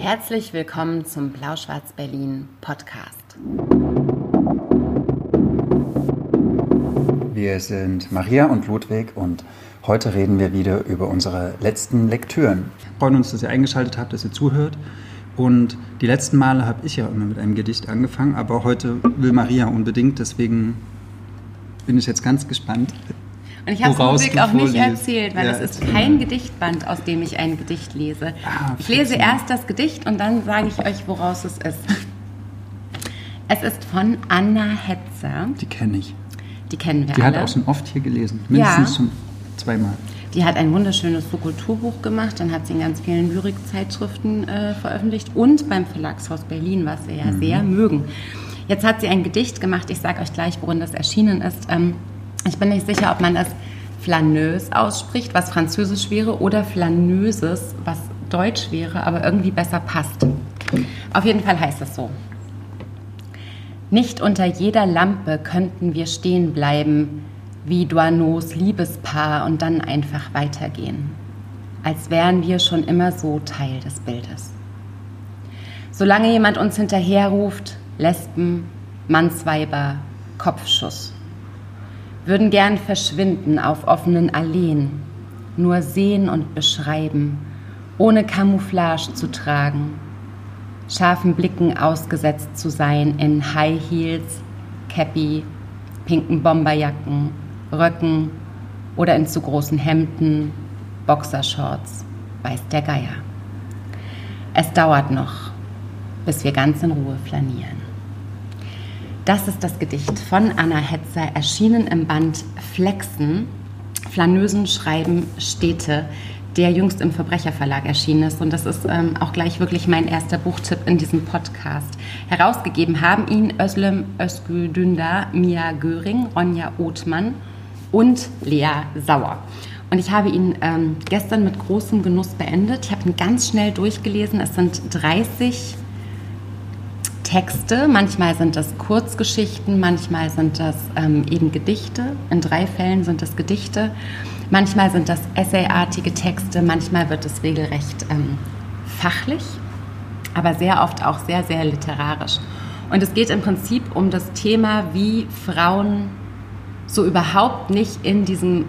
Herzlich willkommen zum Blau-Schwarz-Berlin Podcast. Wir sind Maria und Ludwig und heute reden wir wieder über unsere letzten Lektüren. Wir freuen uns, dass ihr eingeschaltet habt, dass ihr zuhört. Und die letzten Male habe ich ja immer mit einem Gedicht angefangen, aber heute will Maria unbedingt, deswegen bin ich jetzt ganz gespannt. Und ich habe es Ludwig auch nicht erzählt, weil ja, es ist kein Gedichtband, aus dem ich ein Gedicht lese. Ah, ich lese erst das Gedicht und dann sage ich euch, woraus es ist. Es ist von Anna Hetzer. Die kenne ich. Die kennen wir Die alle. hat auch schon oft hier gelesen, mindestens ja. schon zweimal. Die hat ein wunderschönes Subkulturbuch gemacht, dann hat sie in ganz vielen Lyrikzeitschriften äh, veröffentlicht und beim Verlagshaus Berlin, was wir ja mhm. sehr mögen. Jetzt hat sie ein Gedicht gemacht, ich sage euch gleich, worin das erschienen ist. Ähm, ich bin nicht sicher, ob man das flaneuse ausspricht, was französisch wäre, oder flaneuses, was deutsch wäre, aber irgendwie besser passt. Auf jeden Fall heißt es so. Nicht unter jeder Lampe könnten wir stehen bleiben, wie Douaneaus Liebespaar und dann einfach weitergehen, als wären wir schon immer so Teil des Bildes. Solange jemand uns hinterherruft, Lesben, Mannsweiber, Kopfschuss, würden gern verschwinden auf offenen Alleen, nur sehen und beschreiben, ohne Camouflage zu tragen, scharfen Blicken ausgesetzt zu sein in High Heels, Cappy, pinken Bomberjacken, Röcken oder in zu großen Hemden, Boxershorts, weiß der Geier. Es dauert noch, bis wir ganz in Ruhe flanieren. Das ist das Gedicht von Anna Hetzer, erschienen im Band Flexen, Flanösen schreiben Städte, der jüngst im Verbrecherverlag erschienen ist. Und das ist ähm, auch gleich wirklich mein erster Buchtipp in diesem Podcast. Herausgegeben haben ihn Özlem Özgü Dündar, Mia Göring, Ronja Othmann und Lea Sauer. Und ich habe ihn ähm, gestern mit großem Genuss beendet. Ich habe ihn ganz schnell durchgelesen. Es sind 30 Texte. Manchmal sind das Kurzgeschichten, manchmal sind das ähm, eben Gedichte. In drei Fällen sind das Gedichte. Manchmal sind das essayartige Texte, manchmal wird es regelrecht ähm, fachlich, aber sehr oft auch sehr, sehr literarisch. Und es geht im Prinzip um das Thema, wie Frauen so überhaupt nicht in diesem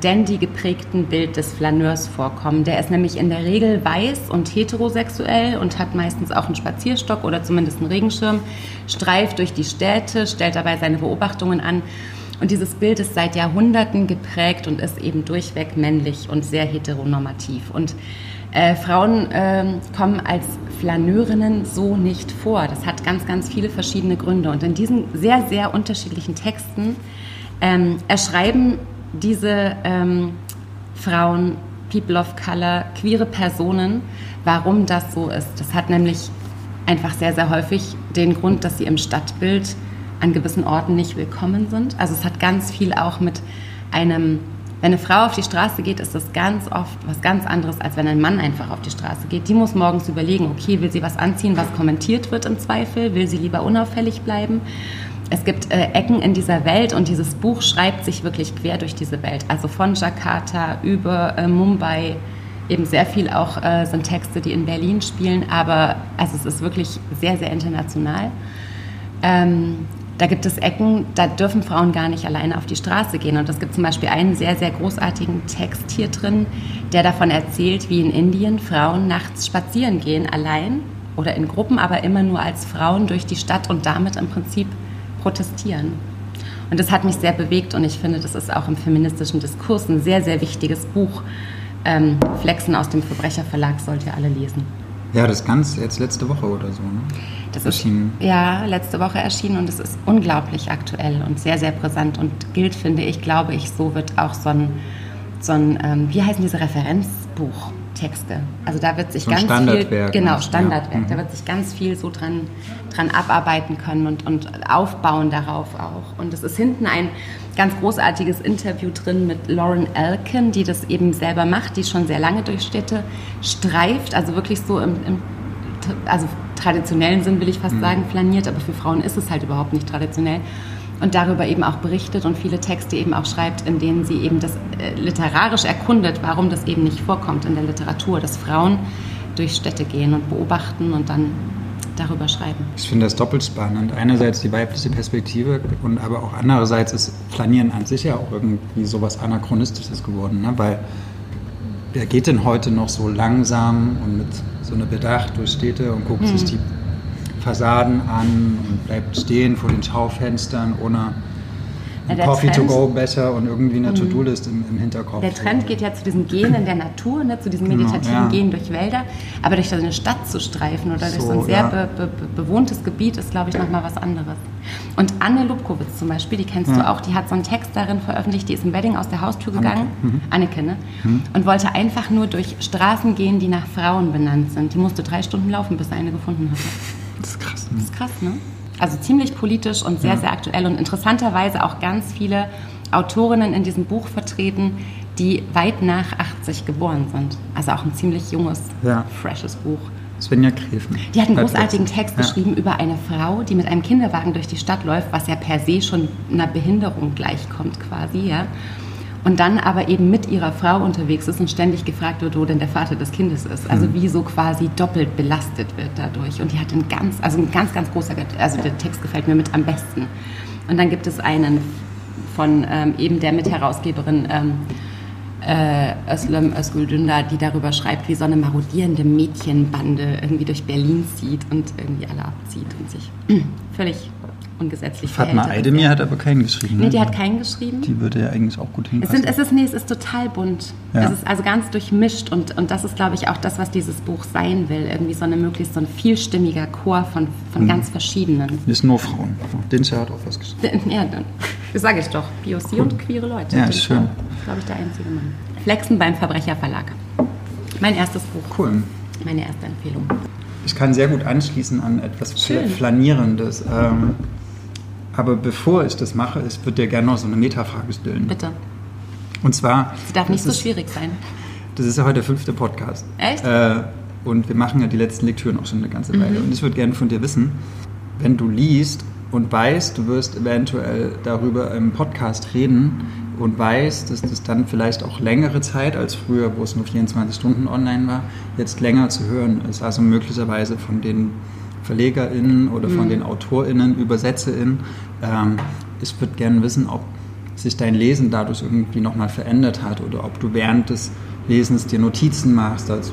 dandy geprägten Bild des Flaneurs vorkommen. Der ist nämlich in der Regel weiß und heterosexuell und hat meistens auch einen Spazierstock oder zumindest einen Regenschirm, streift durch die Städte, stellt dabei seine Beobachtungen an. Und dieses Bild ist seit Jahrhunderten geprägt und ist eben durchweg männlich und sehr heteronormativ. Und äh, Frauen äh, kommen als Flaneurinnen so nicht vor. Das hat ganz, ganz viele verschiedene Gründe. Und in diesen sehr, sehr unterschiedlichen Texten ähm, erschreiben diese ähm, Frauen, People of Color, queere Personen, warum das so ist. Das hat nämlich einfach sehr, sehr häufig den Grund, dass sie im Stadtbild an gewissen Orten nicht willkommen sind. Also es hat ganz viel auch mit einem, wenn eine Frau auf die Straße geht, ist das ganz oft was ganz anderes, als wenn ein Mann einfach auf die Straße geht. Die muss morgens überlegen, okay, will sie was anziehen, was kommentiert wird im Zweifel, will sie lieber unauffällig bleiben es gibt äh, Ecken in dieser Welt und dieses Buch schreibt sich wirklich quer durch diese Welt. Also von Jakarta über äh, Mumbai, eben sehr viel auch äh, sind Texte, die in Berlin spielen, aber also es ist wirklich sehr, sehr international. Ähm, da gibt es Ecken, da dürfen Frauen gar nicht alleine auf die Straße gehen. Und es gibt zum Beispiel einen sehr, sehr großartigen Text hier drin, der davon erzählt, wie in Indien Frauen nachts spazieren gehen, allein oder in Gruppen, aber immer nur als Frauen durch die Stadt und damit im Prinzip protestieren. Und das hat mich sehr bewegt und ich finde, das ist auch im feministischen Diskurs ein sehr, sehr wichtiges Buch. Ähm, Flexen aus dem Verbrecherverlag sollt ihr alle lesen. Ja, das Ganze jetzt letzte Woche oder so, ne? Das erschienen. ist ja letzte Woche erschienen und es ist unglaublich aktuell und sehr, sehr präsent und gilt, finde ich, glaube ich, so wird auch so ein, so ein ähm, wie heißen diese Referenzbuch? Texte. Also da wird sich so ganz viel, genau, Standardwerk, ja. da mhm. wird sich ganz viel so dran, dran abarbeiten können und, und aufbauen darauf auch. Und es ist hinten ein ganz großartiges Interview drin mit Lauren Elkin, die das eben selber macht, die schon sehr lange durch Städte streift, also wirklich so im, im also traditionellen Sinn will ich fast mhm. sagen, flaniert, aber für Frauen ist es halt überhaupt nicht traditionell und darüber eben auch berichtet und viele Texte eben auch schreibt, in denen sie eben das äh, literarisch erkundet, warum das eben nicht vorkommt in der Literatur, dass Frauen durch Städte gehen und beobachten und dann darüber schreiben. Ich finde das doppelt spannend. Einerseits die weibliche Perspektive und aber auch andererseits ist Flanieren an sich ja auch irgendwie sowas Anachronistisches geworden, ne? weil wer geht denn heute noch so langsam und mit so einer Bedacht durch Städte und guckt Hm. sich die Fassaden an und bleibt stehen vor den Schaufenstern ohne Ja, Coffee to Trend- go besser und irgendwie eine To-Do-List im, im Hinterkopf. Der Trend geht ja zu diesem Gehen in der Natur, ne, zu diesem Genau, meditativen ja. Gehen durch Wälder. Aber durch so eine Stadt zu streifen oder durch so ein So, sehr ja. be be be bewohntes Gebiet ist, glaube ich, nochmal was anderes. Und Anne Lubkowitz zum Beispiel, die kennst du Ja. auch, die hat so einen Text darin veröffentlicht, die ist im Wedding aus der Haustür gegangen, Mhm. Anneke, ne? und wollte einfach nur durch Straßen gehen, die nach Frauen benannt sind. Die musste drei Stunden laufen, bis sie eine gefunden hatte. Das ist krass. Das ist krass, ne? Also ziemlich politisch und sehr, Ja. sehr aktuell und interessanterweise auch ganz viele Autorinnen in diesem Buch vertreten, die weit nach 80 geboren sind. Also auch ein ziemlich junges, Ja. freshes Buch. Svenja Gräfen. Die hat einen großartigen Text ja. geschrieben über eine Frau, die mit einem Kinderwagen durch die Stadt läuft, was ja per se schon einer Behinderung gleichkommt quasi, ja. Und dann aber eben mit ihrer Frau unterwegs ist und ständig gefragt wird, wo denn der Vater des Kindes ist. Mhm. Also wie so quasi doppelt belastet wird dadurch. Und die hat einen ganz, also ein ganz, ganz großer, also der Text gefällt mir mit am besten. Und dann gibt es einen von ähm, eben der Mitherausgeberin ähm, äh, Özlem Özgül Dündar, die darüber schreibt, wie so eine marodierende Mädchenbande irgendwie durch Berlin zieht und irgendwie alle abzieht und sich völlig ungesetzlich Fatma verhält. Aydemir hat aber keinen geschrieben. Nee, ne? die hat keinen geschrieben. Die würde ja eigentlich auch gut Es, hinpassen. sind, es, ist, nee, es ist total bunt. Ja. Es ist also ganz durchmischt und, und das ist, glaube ich, auch das, was dieses Buch sein will. Irgendwie so eine möglichst so ein vielstimmiger Chor von, von Mhm. ganz verschiedenen. Das sind nur Frauen. Dinscher hat auch was geschrieben. Ja, dann, das sage ich doch. POC und queere Leute. Ja, schön. Glaube ich, der einzige Mann. Flexen beim Verbrecherverlag. Mein erstes Buch. Cool. Meine erste Empfehlung. Ich kann sehr gut anschließen an etwas Schön. Flanierendes. Ähm, aber bevor ich das mache, ich würde dir gerne noch so eine Metafrage stellen. Bitte. Und zwar. Sie darf nicht so ist, schwierig sein. Das ist ja heute der fünfte Podcast. Echt? Äh, und wir machen ja die letzten Lektüren auch schon eine ganze Weile. Und ich würde gerne von dir wissen, wenn du liest und weißt, du wirst eventuell darüber im Podcast reden und weißt, dass das dann vielleicht auch längere Zeit als früher, wo es nur 24 Stunden online war, jetzt länger zu hören ist. Also möglicherweise von den VerlegerInnen oder von den AutorInnen, ÜbersetzerInnen. Ähm, ich würde gerne wissen, ob sich dein Lesen dadurch irgendwie nochmal verändert hat oder ob du während des Lesens dir Notizen machst dazu,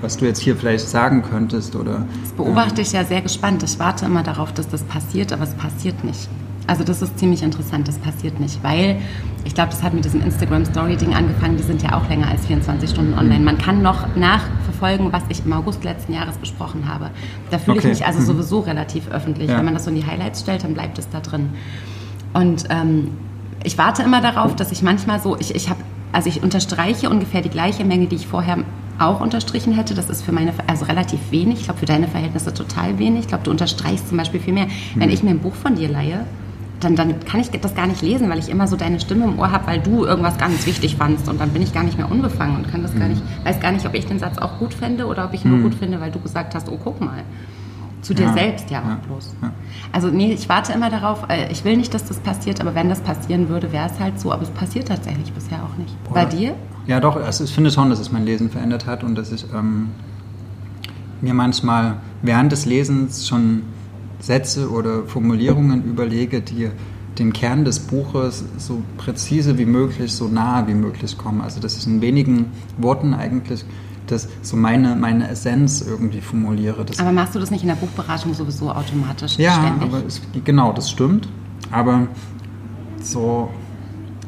was du jetzt hier vielleicht sagen könntest oder Das beobachte ich ja sehr gespannt. Ich warte immer darauf, dass das passiert, aber es passiert nicht. Also das ist ziemlich interessant, das passiert nicht, weil ich glaube, das hat mit diesem Instagram-Story-Ding angefangen, die sind ja auch länger als 24 Stunden online. Man kann noch nachverfolgen, was ich im August letzten Jahres besprochen habe. Da fühle Okay. ich mich also Mhm. sowieso relativ öffentlich. Ja. Wenn man das so in die Highlights stellt, dann bleibt es da drin. Und ähm, ich warte immer darauf, dass ich manchmal so, ich, ich habe, also ich unterstreiche ungefähr die gleiche Menge, die ich vorher auch unterstrichen hätte. Das ist für meine, also relativ wenig. Ich glaube, für deine Verhältnisse total wenig. Ich glaube, du unterstreichst zum Beispiel viel mehr. Wenn ich mir ein Buch von dir leihe, dann, dann kann ich das gar nicht lesen, weil ich immer so deine Stimme im Ohr habe, weil du irgendwas ganz wichtig fandst und dann bin ich gar nicht mehr unbefangen und kann das gar nicht, weiß gar nicht, ob ich den Satz auch gut fände oder ob ich ihn nur gut finde, weil du gesagt hast, oh guck mal. Zu dir Ja, selbst ja auch ja, bloß. ja. Also nee, ich warte immer darauf, äh, ich will nicht, dass das passiert, aber wenn das passieren würde, wäre es halt so, aber es passiert tatsächlich bisher auch nicht. Bei Oder- dir? Ja, doch, also ich finde schon, dass es mein Lesen verändert hat und dass ich ähm, mir manchmal während des Lesens schon Sätze oder Formulierungen überlege, die dem Kern des Buches so präzise wie möglich, so nah wie möglich kommen. Also dass ich in wenigen Worten eigentlich das, so meine, meine Essenz irgendwie formuliere. Das Aber machst du das nicht in der Buchberatung sowieso automatisch ja, ständig? aber es, genau, das stimmt. Aber so,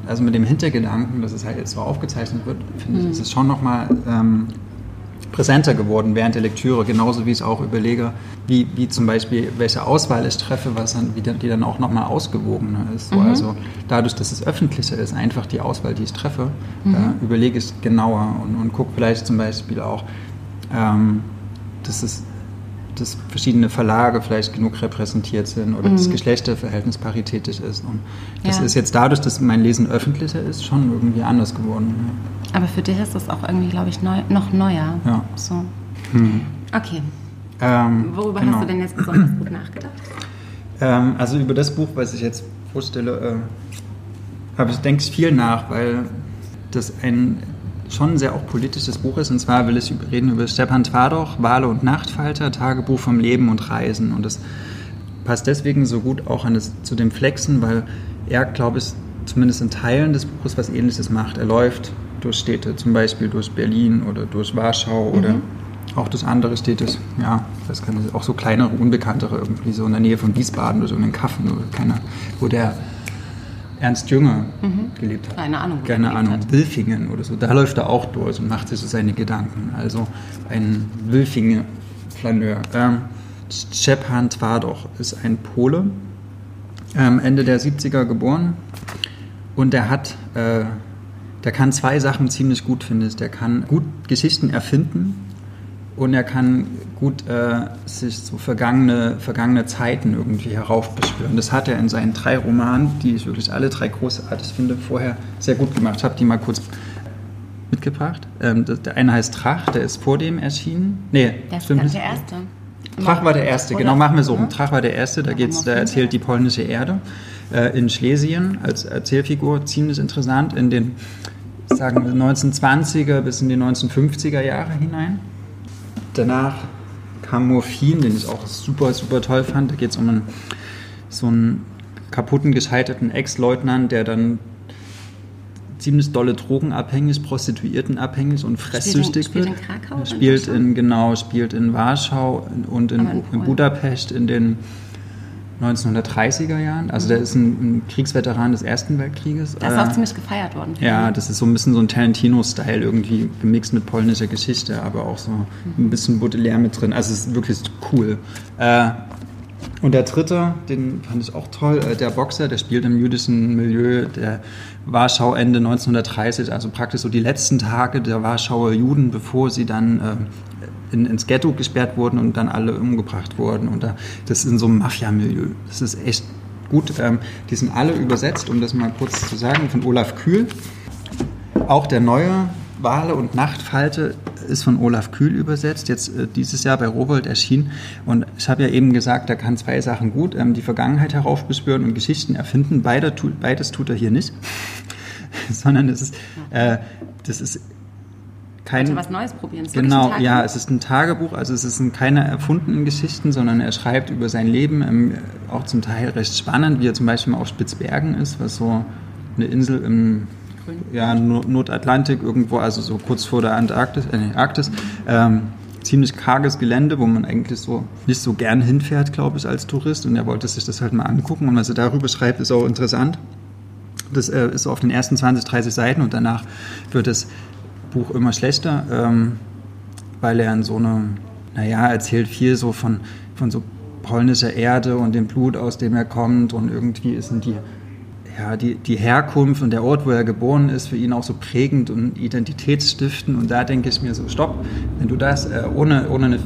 also mit dem Hintergedanken, dass es halt jetzt so aufgezeichnet wird, finde Mhm. ich, ist es schon nochmal ähm, präsenter geworden während der Lektüre. Genauso wie ich auch überlege, wie, wie zum Beispiel, welche Auswahl ich treffe, was dann, wie dann, die dann auch nochmal ausgewogener ist. Mhm. So, Also dadurch, dass es öffentlicher ist, einfach die Auswahl, die ich treffe, Mhm. äh, überlege ich genauer und, und gucke vielleicht zum Beispiel auch, ähm, dass es dass verschiedene Verlage vielleicht genug repräsentiert sind oder das Geschlechterverhältnis paritätisch ist. Und das Mhm. Ja. ist jetzt dadurch, dass mein Lesen öffentlicher ist, schon irgendwie anders geworden. Aber für dich ist das auch irgendwie, glaube ich, neu, noch neuer. Ja. So. Okay. Ja. Ähm, Worüber genau. hast du denn jetzt besonders gut nachgedacht? Ähm, also über das Buch, was ich jetzt vorstelle, äh, habe ich, denke ich viel nach, weil das ein schon sehr auch politisches Buch ist. Und zwar will ich reden über Stepan Twardoch, Wale und Nachtfalter, Tagebuch vom Leben und Reisen. Und das passt deswegen so gut auch an das, zu dem Flexen, weil er, glaube ich, zumindest in Teilen des Buches was Ähnliches macht. Er läuft durch Städte, zum Beispiel durch Berlin oder durch Warschau mhm. oder auch durch andere Städte, ja, das kann auch so kleinere, unbekanntere, irgendwie so in der Nähe von Wiesbaden oder so in den Kaffen oder keine, wo der Ernst Jünger mhm. gelebt hat. Keine Ahnung. Keine Ahnung. Wilfingen oder so. Da läuft er auch durch und macht sich so seine Gedanken. Also ein Wilfingen-Flaneur. Ähm, Szczepan Twardoch ist ein Pole, ähm, Ende der 70er geboren und der hat, äh, der kann zwei Sachen ziemlich gut, finde ich. Der kann gut Geschichten erfinden und er kann gut äh, sich so vergangene, vergangene Zeiten irgendwie heraufbeschwören. Das hat er in seinen drei Romanen, die ich wirklich alle drei großartig finde, vorher sehr gut gemacht. Ich habe die mal kurz mitgebracht. Ähm, der eine heißt Trach, der ist vor dem erschienen. Nee, der ist der erste. Trach war der erste, genau, machen wir so. Trach war der erste, da, geht's, da erzählt die polnische Erde äh, in Schlesien als Erzählfigur, ziemlich interessant, in den sagen wir 1920er bis in die 1950er Jahre hinein. Danach kam Morphin, den ich auch super, super toll fand. Da geht es um einen, so einen kaputten, gescheiterten Ex-Leutnant, der dann ziemlich dolle drogenabhängig, prostituiertenabhängig und fresssüchtig spielt in, spielt in Krakau? Spielt in, genau, spielt in Warschau und in, in, in Budapest in den 1930er Jahren. Also der ist ein, ein, Kriegsveteran des Ersten Weltkrieges. Das ist auch äh, ziemlich gefeiert worden. Ja, das ist so ein bisschen so ein Tarantino-Style irgendwie gemixt mit polnischer Geschichte, aber auch so ein bisschen Baudelaire mit drin. Also es ist wirklich cool. Äh, und der dritte, den fand ich auch toll, äh, der Boxer, der spielt im jüdischen Milieu der Warschau Ende 1930, also praktisch so die letzten Tage der Warschauer Juden, bevor sie dann in, ins Ghetto gesperrt wurden und dann alle umgebracht wurden. Und da, das ist in so einem Mafia-Milieu. Das ist echt gut. Ähm, die sind alle übersetzt, um das mal kurz zu sagen, von Olaf Kühl. Auch der neue Wale und Nachtfalte ist von Olaf Kühl übersetzt, jetzt äh, dieses Jahr bei Rowold erschienen. Und ich habe ja eben gesagt, er kann zwei Sachen gut, ähm, die Vergangenheit heraufbeschwören und Geschichten erfinden. Beide, beides tut er hier nicht, sondern es ist, äh, das ist kein, was Neues probieren. genau, ja, es ist ein Tagebuch, also es sind keine erfundenen Geschichten, sondern er schreibt über sein Leben, ähm, auch zum Teil recht spannend, wie er zum Beispiel mal auf Spitzbergen ist, was so eine Insel im ja, Nordatlantik irgendwo, also so kurz vor der Antarktis, äh, Arktis. Ähm, ziemlich karges Gelände, wo man eigentlich so nicht so gern hinfährt, glaube ich, als Tourist. Und er wollte sich das halt mal angucken. Und was er darüber schreibt, ist auch interessant. Das äh, ist so auf den ersten 20, 30 Seiten und danach wird es Buch immer schlechter, ähm, weil er in so einem, naja, erzählt viel so von, von so polnischer Erde und dem Blut, aus dem er kommt und irgendwie ist die, ja, die, die Herkunft und der Ort, wo er geboren ist, für ihn auch so prägend und identitätsstiftend. Und da denke ich mir so, stopp, wenn du das äh, ohne, ohne eine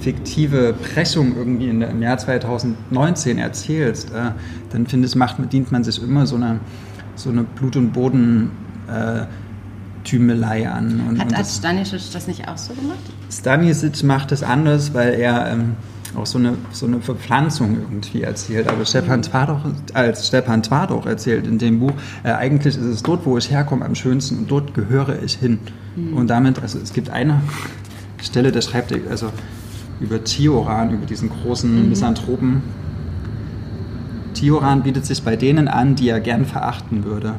fiktive Pressung irgendwie der, im Jahr 2019 erzählst, äh, dann finde ich, macht, dient man sich immer so eine, so eine Blut- und Boden- äh, Tümelei an. Und, Hat und Stanisic das nicht auch so gemacht? Stanisic macht das anders, weil er ähm, auch so eine, so eine Verpflanzung irgendwie erzählt. Aber Stepan Twardoch, als Stepan Twardoch erzählt in dem Buch, äh, eigentlich ist es dort, wo ich herkomme, am schönsten und dort gehöre ich hin. Mhm. Und damit, also es gibt eine Stelle, da schreibt er also über Tioran, über diesen großen mhm. Misanthropen. Tioran bietet sich bei denen an, die er gern verachten würde.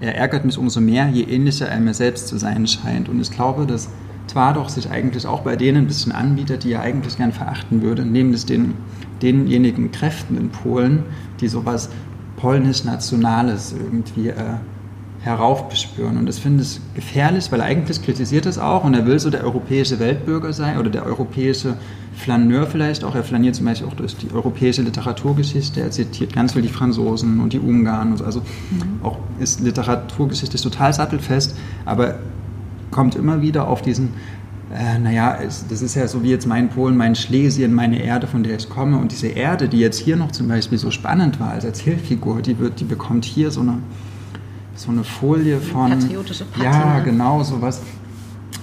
Er ärgert mich umso mehr, je ähnlicher er mir selbst zu sein scheint. Und ich glaube, dass Twardoch sich eigentlich auch bei denen ein bisschen anbietet, die er eigentlich gern verachten würde, nämlich den, denjenigen Kräften in Polen, die sowas polnisch-nationales irgendwie äh, heraufbespüren. Und das finde ich gefährlich, weil eigentlich kritisiert es auch und er will so der europäische Weltbürger sein oder der europäische Flaneur vielleicht auch. Er flaniert zum Beispiel auch durch die europäische Literaturgeschichte. Er zitiert ganz viel die Franzosen und die Ungarn. Und so. Also mhm. auch ist Literaturgeschichte total sattelfest, aber kommt immer wieder auf diesen, äh, naja, es, das ist ja so wie jetzt mein Polen, mein Schlesien, meine Erde, von der ich komme. Und diese Erde, die jetzt hier noch zum Beispiel so spannend war als Erzählfigur, die, wird, die bekommt hier so eine, so eine Folie von... Patriotische Patina. Ja, genau, sowas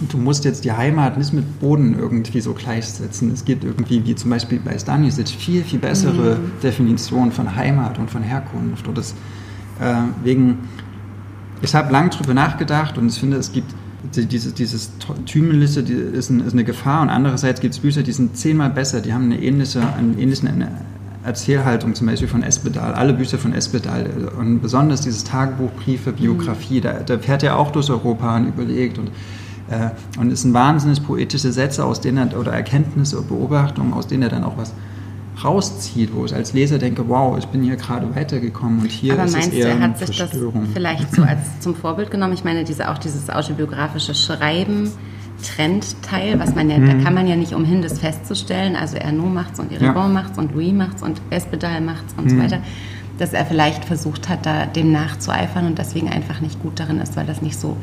du musst jetzt die Heimat nicht mit Boden irgendwie so gleichsetzen. Es gibt irgendwie, wie zum Beispiel bei Stanisic, viel, viel bessere mhm. Definition von Heimat und von Herkunft. Und das, äh, wegen, ich habe lange darüber nachgedacht und ich finde, es gibt dieses, dieses Tümeliste die ist, ein, ist, eine Gefahr und andererseits gibt es Bücher, die sind zehnmal besser, die haben eine ähnliche, einen ähnlichen eine Erzählhaltung, zum Beispiel von Espedal, alle Bücher von Espedal und besonders dieses Tagebuch, Briefe, Biografie, mhm. da, da, fährt er auch durch Europa und überlegt und, und es sind wahnsinnig poetische Sätze, aus denen er, oder Erkenntnisse oder Beobachtungen, aus denen er dann auch was rauszieht, wo ich als Leser denke, wow, ich bin hier gerade weitergekommen und hier Aber ist meinst es eher du, er hat sich das vielleicht so als zum Vorbild genommen? Ich meine, diese, auch dieses autobiografische Schreiben, Trendteil, was man ja, mhm. da kann man ja nicht umhin, das festzustellen. Also Ernaud macht's und Eribon ja. macht's und Louis macht's und Espedal macht's und mhm. so weiter. Dass er vielleicht versucht hat, da dem nachzueifern und deswegen einfach nicht gut darin ist, weil das nicht so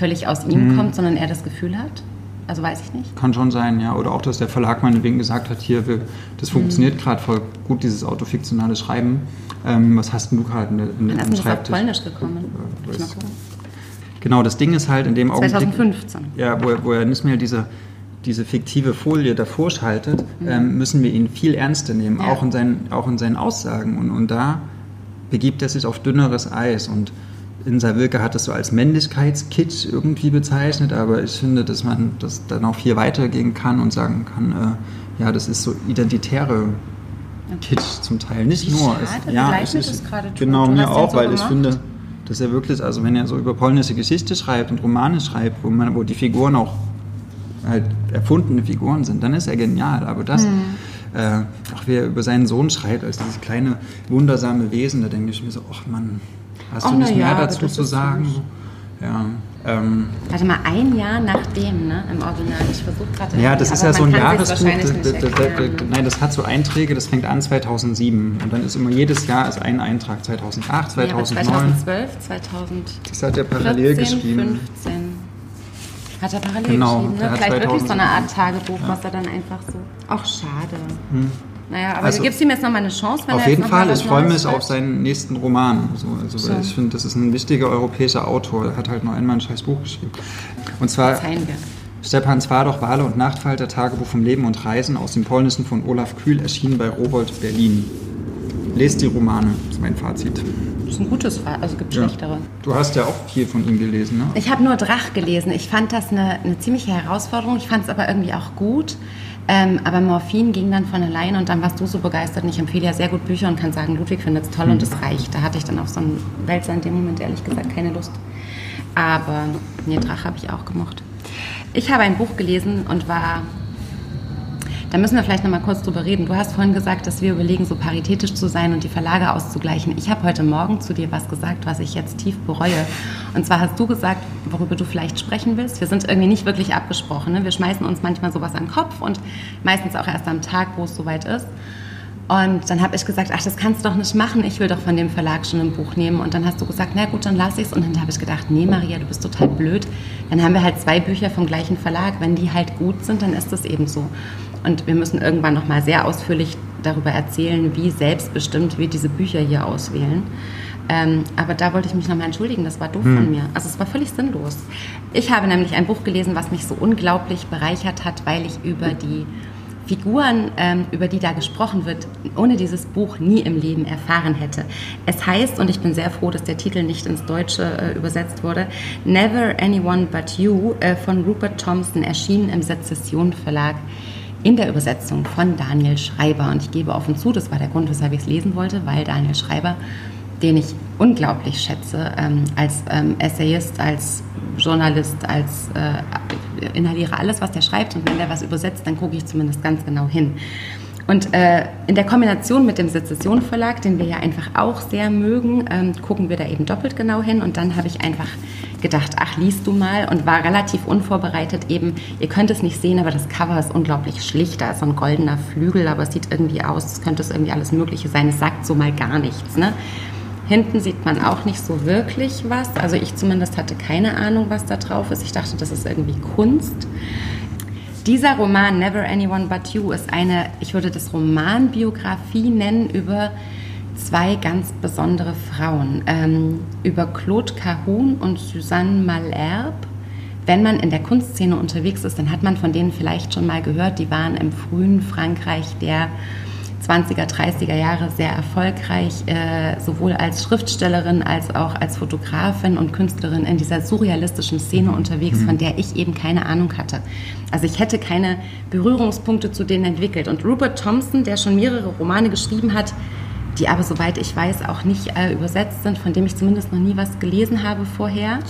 völlig aus ihm mhm. kommt, sondern er das Gefühl hat. Also weiß ich nicht. Kann schon sein, ja. Oder auch, dass der Verlag meinetwegen gesagt hat, hier, wir, das funktioniert mhm. gerade voll gut, dieses autofiktionale Schreiben. Ähm, was hast du gerade in, in, im Schreibtisch? Ist Polnisch gekommen. Äh, genau, das Ding ist halt in dem 2015. Augenblick, ja, wo, wo er nicht mehr diese, diese fiktive Folie davor schaltet, mhm. ähm, müssen wir ihn viel ernster nehmen, ja. auch, in seinen, auch in seinen Aussagen. Und, und da begibt er sich auf dünneres Eis und in Sawilke hat es so als Männlichkeitskitsch irgendwie bezeichnet, aber ich finde, dass man das dann auch viel weitergehen kann und sagen kann, äh, ja, das ist so identitäre Kitsch zum Teil. Nicht Wie nur. Schade, es, ja, ist, gerade genau mir auch, so weil gemacht? ich finde, dass er wirklich, also wenn er so über polnische Geschichte schreibt und Romane schreibt, wo, man, wo die Figuren auch halt erfundene Figuren sind, dann ist er genial. Aber das, hm. äh, auch wie er über seinen Sohn schreibt, als dieses kleine, wundersame Wesen, da denke ich mir so, ach Mann, Hast oh, du nicht mehr ja, dazu zu sagen? Ja. Ähm, Warte mal, ein Jahr nachdem, ne, im Original. Ich versuche gerade. Ja, das ist ja so ein Jahresbuch. nein, das hat so Einträge, das fängt an 2007. Und dann ist immer jedes Jahr ist ein Eintrag 2008, 2009. Ja, 2012, 2000. Das hat er parallel 14, geschrieben. 15. Hat er parallel genau, geschrieben, ne? Vielleicht wirklich so eine Art Tagebuch, ja. was er dann einfach so. Ach, schade. Hm. Naja, aber also, du gibst ihm jetzt nochmal eine Chance, wenn Auf jeden Fall, ich freue mich auf seinen nächsten Roman. Also, also so. ich finde, das ist ein wichtiger europäischer Autor. Er hat halt nur einmal ein scheiß Buch geschrieben. Und zwar Stepan Zwardoch, Wale und Nachtfalter, Tagebuch vom Leben und Reisen aus dem Polnischen von Olaf Kühl, erschienen bei Rowold Berlin. Lest die Romane, ist mein Fazit. Das ist ein gutes Fazit, also gibt schlechtere. Ja. Du hast ja auch viel von ihm gelesen, ne? Ich habe nur Drach gelesen. Ich fand das eine, eine ziemliche Herausforderung. Ich fand es aber irgendwie auch gut. Ähm, aber Morphin ging dann von allein und dann warst du so begeistert. Und ich empfehle ja sehr gut Bücher und kann sagen, Ludwig findet es toll mhm. und es reicht. Da hatte ich dann auf so einen Wälzer in dem Moment ehrlich gesagt keine Lust. Aber nee, Drache habe ich auch gemocht. Ich habe ein Buch gelesen und war da müssen wir vielleicht noch mal kurz drüber reden. Du hast vorhin gesagt, dass wir überlegen, so paritätisch zu sein und die Verlage auszugleichen. Ich habe heute Morgen zu dir was gesagt, was ich jetzt tief bereue. Und zwar hast du gesagt, worüber du vielleicht sprechen willst. Wir sind irgendwie nicht wirklich abgesprochen. Ne? Wir schmeißen uns manchmal sowas an den Kopf und meistens auch erst am Tag, wo es soweit ist. Und dann habe ich gesagt, ach, das kannst du doch nicht machen. Ich will doch von dem Verlag schon ein Buch nehmen. Und dann hast du gesagt, na gut, dann lasse ich es. Und dann habe ich gedacht, nee, Maria, du bist total blöd. Dann haben wir halt zwei Bücher vom gleichen Verlag. Wenn die halt gut sind, dann ist das eben so. Und wir müssen irgendwann noch mal sehr ausführlich darüber erzählen, wie selbstbestimmt wir diese Bücher hier auswählen. Ähm, aber da wollte ich mich nochmal entschuldigen, das war doof hm. von mir. Also es war völlig sinnlos. Ich habe nämlich ein Buch gelesen, was mich so unglaublich bereichert hat, weil ich über die Figuren, ähm, über die da gesprochen wird, ohne dieses Buch nie im Leben erfahren hätte. Es heißt, und ich bin sehr froh, dass der Titel nicht ins Deutsche äh, übersetzt wurde, Never Anyone But You äh, von Rupert Thompson, erschienen im Sezession Verlag in der Übersetzung von Daniel Schreiber. Und ich gebe offen zu, das war der Grund, weshalb ich es lesen wollte, weil Daniel Schreiber, den ich unglaublich schätze, ähm, als ähm, Essayist, als Journalist, als äh, inhaliere alles, was der schreibt. Und wenn der was übersetzt, dann gucke ich zumindest ganz genau hin. Und äh, in der Kombination mit dem Sezession Verlag, den wir ja einfach auch sehr mögen, ähm, gucken wir da eben doppelt genau hin. Und dann habe ich einfach gedacht, ach, liest du mal und war relativ unvorbereitet eben. Ihr könnt es nicht sehen, aber das Cover ist unglaublich schlicht. Da ist so ein goldener Flügel, aber es sieht irgendwie aus, es könnte es irgendwie alles Mögliche sein. Es sagt so mal gar nichts. Ne? Hinten sieht man auch nicht so wirklich was. Also ich zumindest hatte keine Ahnung, was da drauf ist. Ich dachte, das ist irgendwie Kunst. Dieser Roman Never Anyone But You ist eine, ich würde das Romanbiografie nennen über zwei ganz besondere Frauen, ähm, über Claude Cahun und Suzanne Malherbe. Wenn man in der Kunstszene unterwegs ist, dann hat man von denen vielleicht schon mal gehört. Die waren im frühen Frankreich der 20er, 30er Jahre sehr erfolgreich, äh, sowohl als Schriftstellerin als auch als Fotografin und Künstlerin in dieser surrealistischen Szene unterwegs, mhm. von der ich eben keine Ahnung hatte. Also ich hätte keine Berührungspunkte zu denen entwickelt. Und Rupert Thompson, der schon mehrere Romane geschrieben hat, die aber, soweit ich weiß, auch nicht äh, übersetzt sind, von dem ich zumindest noch nie was gelesen habe vorher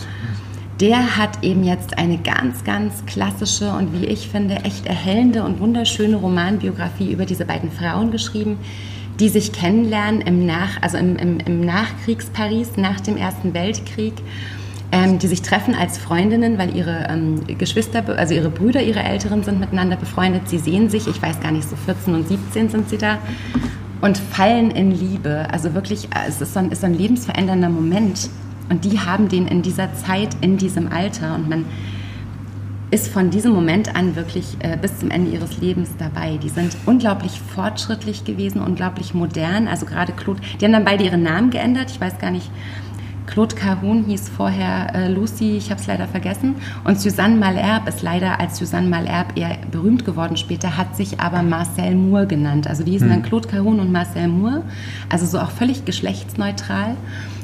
der hat eben jetzt eine ganz, ganz klassische und wie ich finde, echt erhellende und wunderschöne Romanbiografie über diese beiden Frauen geschrieben, die sich kennenlernen im, Nach, also im, im, im Nachkriegsparis, nach dem Ersten Weltkrieg. Ähm, die sich treffen als Freundinnen, weil ihre ähm, Geschwister, also ihre Brüder, ihre Älteren sind miteinander befreundet. Sie sehen sich, ich weiß gar nicht, so 14 und 17 sind sie da und fallen in Liebe. Also wirklich, es ist so ein, ist so ein lebensverändernder Moment. Und die haben den in dieser Zeit, in diesem Alter. Und man ist von diesem Moment an wirklich äh, bis zum Ende ihres Lebens dabei. Die sind unglaublich fortschrittlich gewesen, unglaublich modern. Also gerade Claude, die haben dann beide ihren Namen geändert. Ich weiß gar nicht, Claude Cahun hieß vorher äh, Lucy, ich habe es leider vergessen. Und Suzanne Malherbe ist leider als Suzanne Malherbe eher berühmt geworden später, hat sich aber Marcel Moore genannt. Also die hießen hm. dann Claude Cahun und Marcel Moore. Also so auch völlig geschlechtsneutral.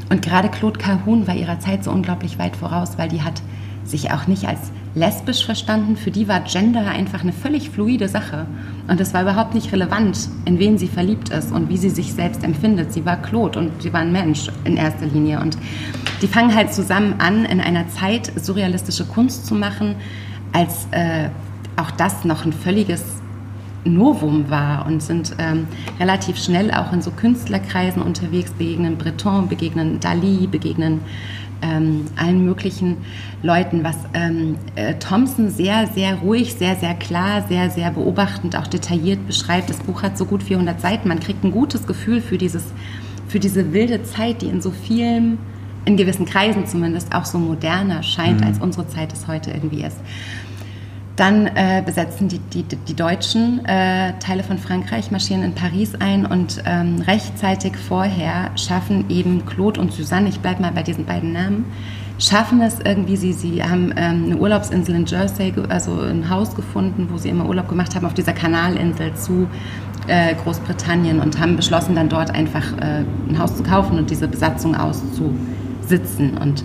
Und gerade Claude Cahun war ihrer Zeit so unglaublich weit voraus, weil die hat sich auch nicht als lesbisch verstanden. Für die war Gender einfach eine völlig fluide Sache. Und es war überhaupt nicht relevant, in wen sie verliebt ist und wie sie sich selbst empfindet. Sie war Claude und sie war ein Mensch in erster Linie. Und die fangen halt zusammen an, in einer Zeit surrealistische Kunst zu machen, als äh, auch das noch ein völliges Novum war und sind ähm, relativ schnell auch in so Künstlerkreisen unterwegs, begegnen Breton, begegnen Dali, begegnen ähm, allen möglichen Leuten, was ähm, äh, Thompson sehr, sehr ruhig, sehr, sehr klar, sehr, sehr beobachtend, auch detailliert beschreibt. Das Buch hat so gut 400 Seiten. Man kriegt ein gutes Gefühl für, dieses, für diese wilde Zeit, die in so vielen, in gewissen Kreisen zumindest, auch so moderner scheint, mhm. als unsere Zeit es heute irgendwie ist. Dann äh, besetzen die, die, die Deutschen äh, Teile von Frankreich, marschieren in Paris ein und ähm, rechtzeitig vorher schaffen eben Claude und Suzanne, ich bleibe mal bei diesen beiden Namen, schaffen es irgendwie, sie, sie haben ähm, eine Urlaubsinsel in Jersey, also ein Haus gefunden, wo sie immer Urlaub gemacht haben, auf dieser Kanalinsel zu äh, Großbritannien und haben beschlossen, dann dort einfach äh, ein Haus zu kaufen und diese Besatzung auszusitzen und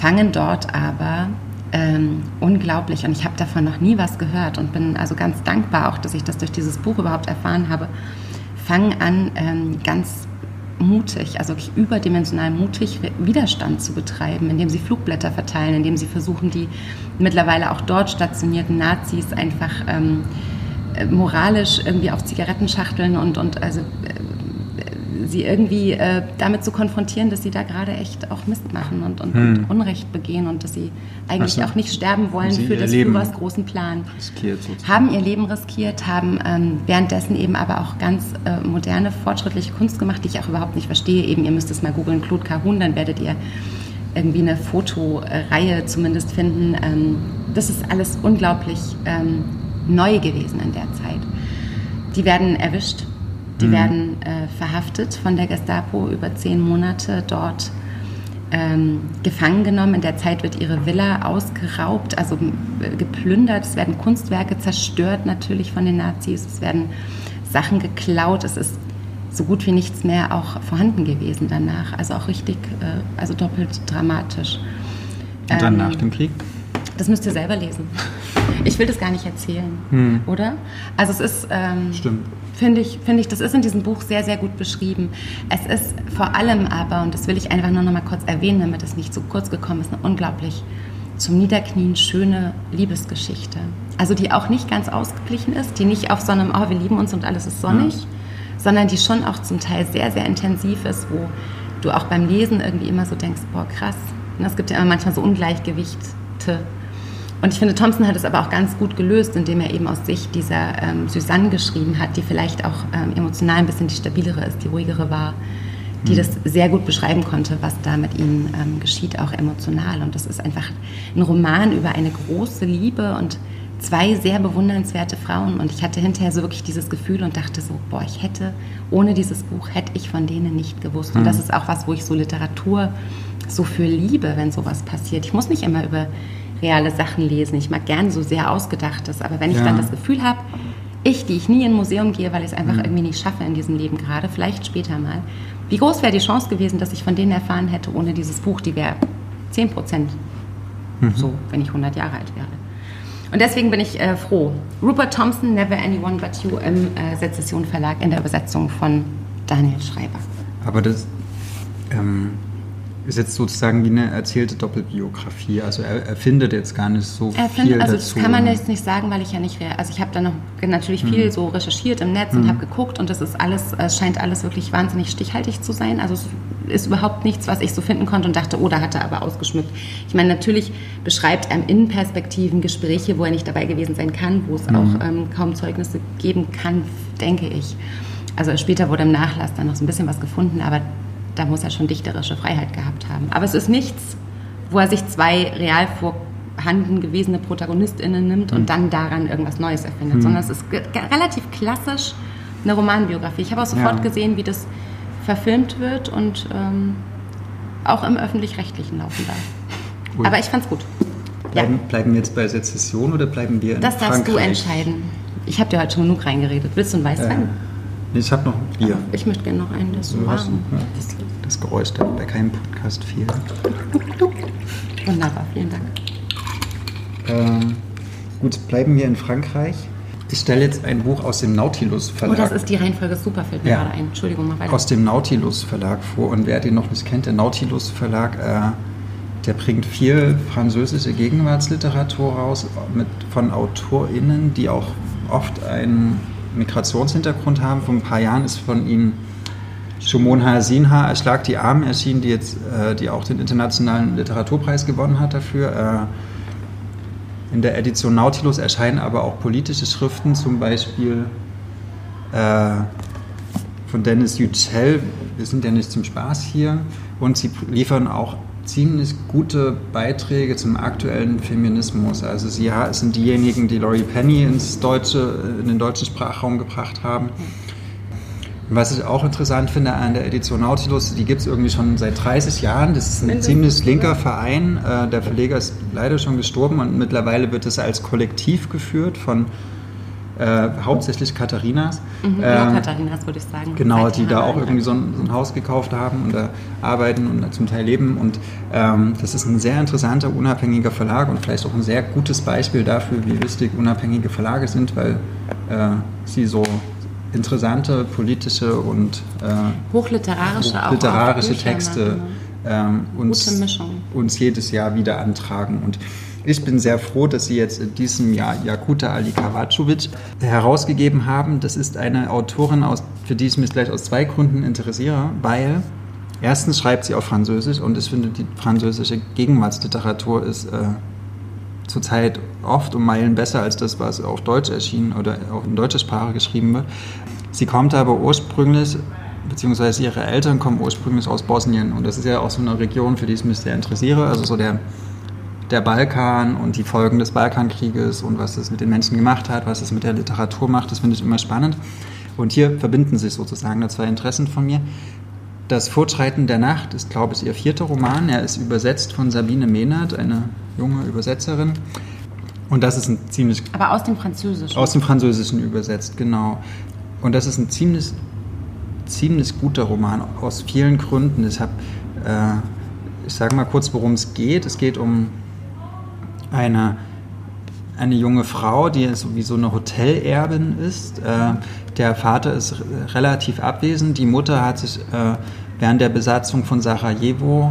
fangen dort aber ähm, unglaublich und ich habe davon noch nie was gehört und bin also ganz dankbar auch, dass ich das durch dieses Buch überhaupt erfahren habe. Fangen an, ähm, ganz mutig, also wirklich überdimensional mutig Widerstand zu betreiben, indem sie Flugblätter verteilen, indem sie versuchen, die mittlerweile auch dort stationierten Nazis einfach ähm, äh, moralisch irgendwie auf Zigarettenschachteln und, und also äh, sie irgendwie äh, damit zu konfrontieren, dass sie da gerade echt auch Mist machen und, und, hm. und Unrecht begehen und dass sie eigentlich so. auch nicht sterben wollen für das Führers großen Plan. Riskiert sozusagen. Haben ihr Leben riskiert, haben ähm, währenddessen eben aber auch ganz äh, moderne, fortschrittliche Kunst gemacht, die ich auch überhaupt nicht verstehe. Eben, ihr müsst es mal googeln, Claude Cahun, dann werdet ihr irgendwie eine Fotoreihe zumindest finden. Ähm, das ist alles unglaublich ähm, neu gewesen in der Zeit. Die werden erwischt die mhm. werden äh, verhaftet von der Gestapo über zehn Monate dort ähm, gefangen genommen. In der Zeit wird ihre Villa ausgeraubt, also äh, geplündert. Es werden Kunstwerke zerstört natürlich von den Nazis. Es werden Sachen geklaut. Es ist so gut wie nichts mehr auch vorhanden gewesen danach. Also auch richtig, äh, also doppelt dramatisch. Und dann ähm, nach dem Krieg? Das müsst ihr selber lesen. Ich will das gar nicht erzählen, hm. oder? Also es ist, ähm, finde ich, finde ich, das ist in diesem Buch sehr, sehr gut beschrieben. Es ist vor allem aber, und das will ich einfach nur noch mal kurz erwähnen, damit es nicht zu kurz gekommen ist, eine unglaublich zum Niederknien schöne Liebesgeschichte. Also die auch nicht ganz ausgeglichen ist, die nicht auf so einem, oh, wir lieben uns und alles ist sonnig, ja. sondern die schon auch zum Teil sehr, sehr intensiv ist, wo du auch beim Lesen irgendwie immer so denkst, boah, krass. Und es gibt ja immer manchmal so Ungleichgewichte und ich finde, Thompson hat es aber auch ganz gut gelöst, indem er eben aus Sicht dieser ähm, Susanne geschrieben hat, die vielleicht auch ähm, emotional ein bisschen die stabilere ist, die ruhigere war, die mhm. das sehr gut beschreiben konnte, was da mit ihnen ähm, geschieht, auch emotional. Und das ist einfach ein Roman über eine große Liebe und zwei sehr bewundernswerte Frauen. Und ich hatte hinterher so wirklich dieses Gefühl und dachte so, boah, ich hätte, ohne dieses Buch hätte ich von denen nicht gewusst. Und mhm. das ist auch was, wo ich so Literatur so für liebe, wenn sowas passiert. Ich muss nicht immer über reale Sachen lesen. Ich mag gern so sehr Ausgedachtes, aber wenn ich ja. dann das Gefühl habe, ich, die ich nie in ein Museum gehe, weil ich es einfach irgendwie nicht schaffe in diesem Leben gerade, vielleicht später mal. Wie groß wäre die Chance gewesen, dass ich von denen erfahren hätte ohne dieses Buch? Die wäre 10 Prozent. So, wenn ich 100 Jahre alt wäre. Und deswegen bin ich äh, froh. Rupert Thompson, Never Anyone But You im äh, Sezession Verlag in der Übersetzung von Daniel Schreiber. Aber das ähm, ist jetzt sozusagen wie eine erzählte Doppelbiografie. Also er, er findet jetzt gar nicht so Er viel findet, also dazu. das kann man jetzt nicht sagen, weil ich ja nicht, also ich habe da noch natürlich viel so recherchiert im Netz und habe geguckt und das ist alles, es scheint alles wirklich wahnsinnig stichhaltig zu sein. Also es ist überhaupt nichts, was ich so finden konnte und dachte, oh, da hat er aber ausgeschmückt. Ich meine, natürlich beschreibt er im Innenperspektiven Gespräche, wo er nicht dabei gewesen sein kann, wo es auch ähm, kaum Zeugnisse geben kann, denke ich. Also später wurde im Nachlass dann noch so ein bisschen was gefunden, aber da muss er schon dichterische Freiheit gehabt haben. Aber es ist nichts, wo er sich zwei real vorhanden gewesene ProtagonistInnen nimmt und dann daran irgendwas Neues erfindet, sondern es ist relativ klassisch eine Romanbiografie. Ich habe auch sofort Ja. gesehen, wie das verfilmt wird und ähm, auch im Öffentlich-Rechtlichen laufen darf. Ui. Aber ich fand's gut. Ja, Bleiben, bleiben wir jetzt bei Sezession oder bleiben wir in das darfst Frankreich? du entscheiden. Ich habe dir heute schon genug reingeredet. Willst du einen Äh, Weißwein? nee, ich habe noch ein Bier. Ich möchte gerne noch einen, der ist warm. ja, das, das Geräusch darf bei keinem Podcast fehlen. Wunderbar, vielen Dank. Ähm, gut, bleiben wir in Frankreich. Ich stelle jetzt ein Buch aus dem Nautilus Oh, Verlag. das ist die Reihenfolge super, fällt mir Ja. gerade ein. Entschuldigung, mal weiter. aus dem Nautilus Verlag vor. Und wer den noch nicht kennt, der Nautilus Verlag, äh, der bringt viel französische Gegenwartsliteratur raus mit, von AutorInnen, die auch oft einen Migrationshintergrund haben. Vor ein paar Jahren ist von ihnen Shumon Hasinha, Erschlag die Armen erschienen, die jetzt äh, die auch den Internationalen Literaturpreis gewonnen hat dafür. Äh, in der Edition Nautilus erscheinen aber auch politische Schriften, zum Beispiel äh, von Dennis Yücel. Wir sind ja nicht zum Spaß hier. Und sie liefern auch ziemlich gute Beiträge zum aktuellen Feminismus. Also sie sind diejenigen, die Laurie Penny ins Deutsche, in den deutschen Sprachraum gebracht haben. Was ich auch interessant finde an der Edition Nautilus, die gibt es irgendwie schon seit 30 Jahren. Das ist ein Mindestens, ziemlich linker Verein. Äh, Der Verleger ist leider schon gestorben und mittlerweile wird es als Kollektiv geführt von äh, hauptsächlich Katharinas. Mhm, Ähm, Katharinas würde ich sagen. Genau, die da auch irgendwie so ein, so ein Haus gekauft haben und da arbeiten und da zum Teil leben. Und ähm, das ist ein sehr interessanter, unabhängiger Verlag und vielleicht auch ein sehr gutes Beispiel dafür, wie wichtig unabhängige Verlage sind, weil äh, sie so interessante politische und äh, Hochliterarische auch. literarische auch Texte machen. ähm, uns, uns jedes Jahr wieder antragen. Und ich bin sehr froh, dass Sie jetzt in diesem Jahr Jakuta Ali Kavacovic herausgegeben haben. Das ist eine Autorin, aus, für die ich mich gleich aus zwei Gründen interessiere, weil erstens schreibt sie auf Französisch und ich finde, die französische Gegenwartsliteratur ist äh, zurzeit oft um Meilen besser als das, was auf Deutsch erschienen oder auch in deutscher Sprache geschrieben wird. Sie kommt aber ursprünglich, beziehungsweise ihre Eltern kommen ursprünglich aus Bosnien und das ist ja auch so eine Region, für die ich mich sehr interessiere, also so der, der Balkan und die Folgen des Balkankrieges und was das mit den Menschen gemacht hat, was das mit der Literatur macht, das finde ich immer spannend. Und hier verbinden sich sozusagen da zwei Interessen von mir. Das Fortschreiten der Nacht ist, glaube ich, ihr vierter Roman. Er ist übersetzt von Sabine Mehnert, eine junge Übersetzerin. Und das ist ein ziemlich Aber aus dem Französischen. aus dem Französischen übersetzt, genau. Und das ist ein ziemlich, ziemlich guter Roman aus vielen Gründen. Ich habe, äh, ich sage mal kurz, worum es geht. Es geht um eine, eine junge Frau, die so wie so eine Hotelerbin ist. Äh, der Vater ist relativ abwesend. Die Mutter hat sich äh, während der Besatzung von Sarajevo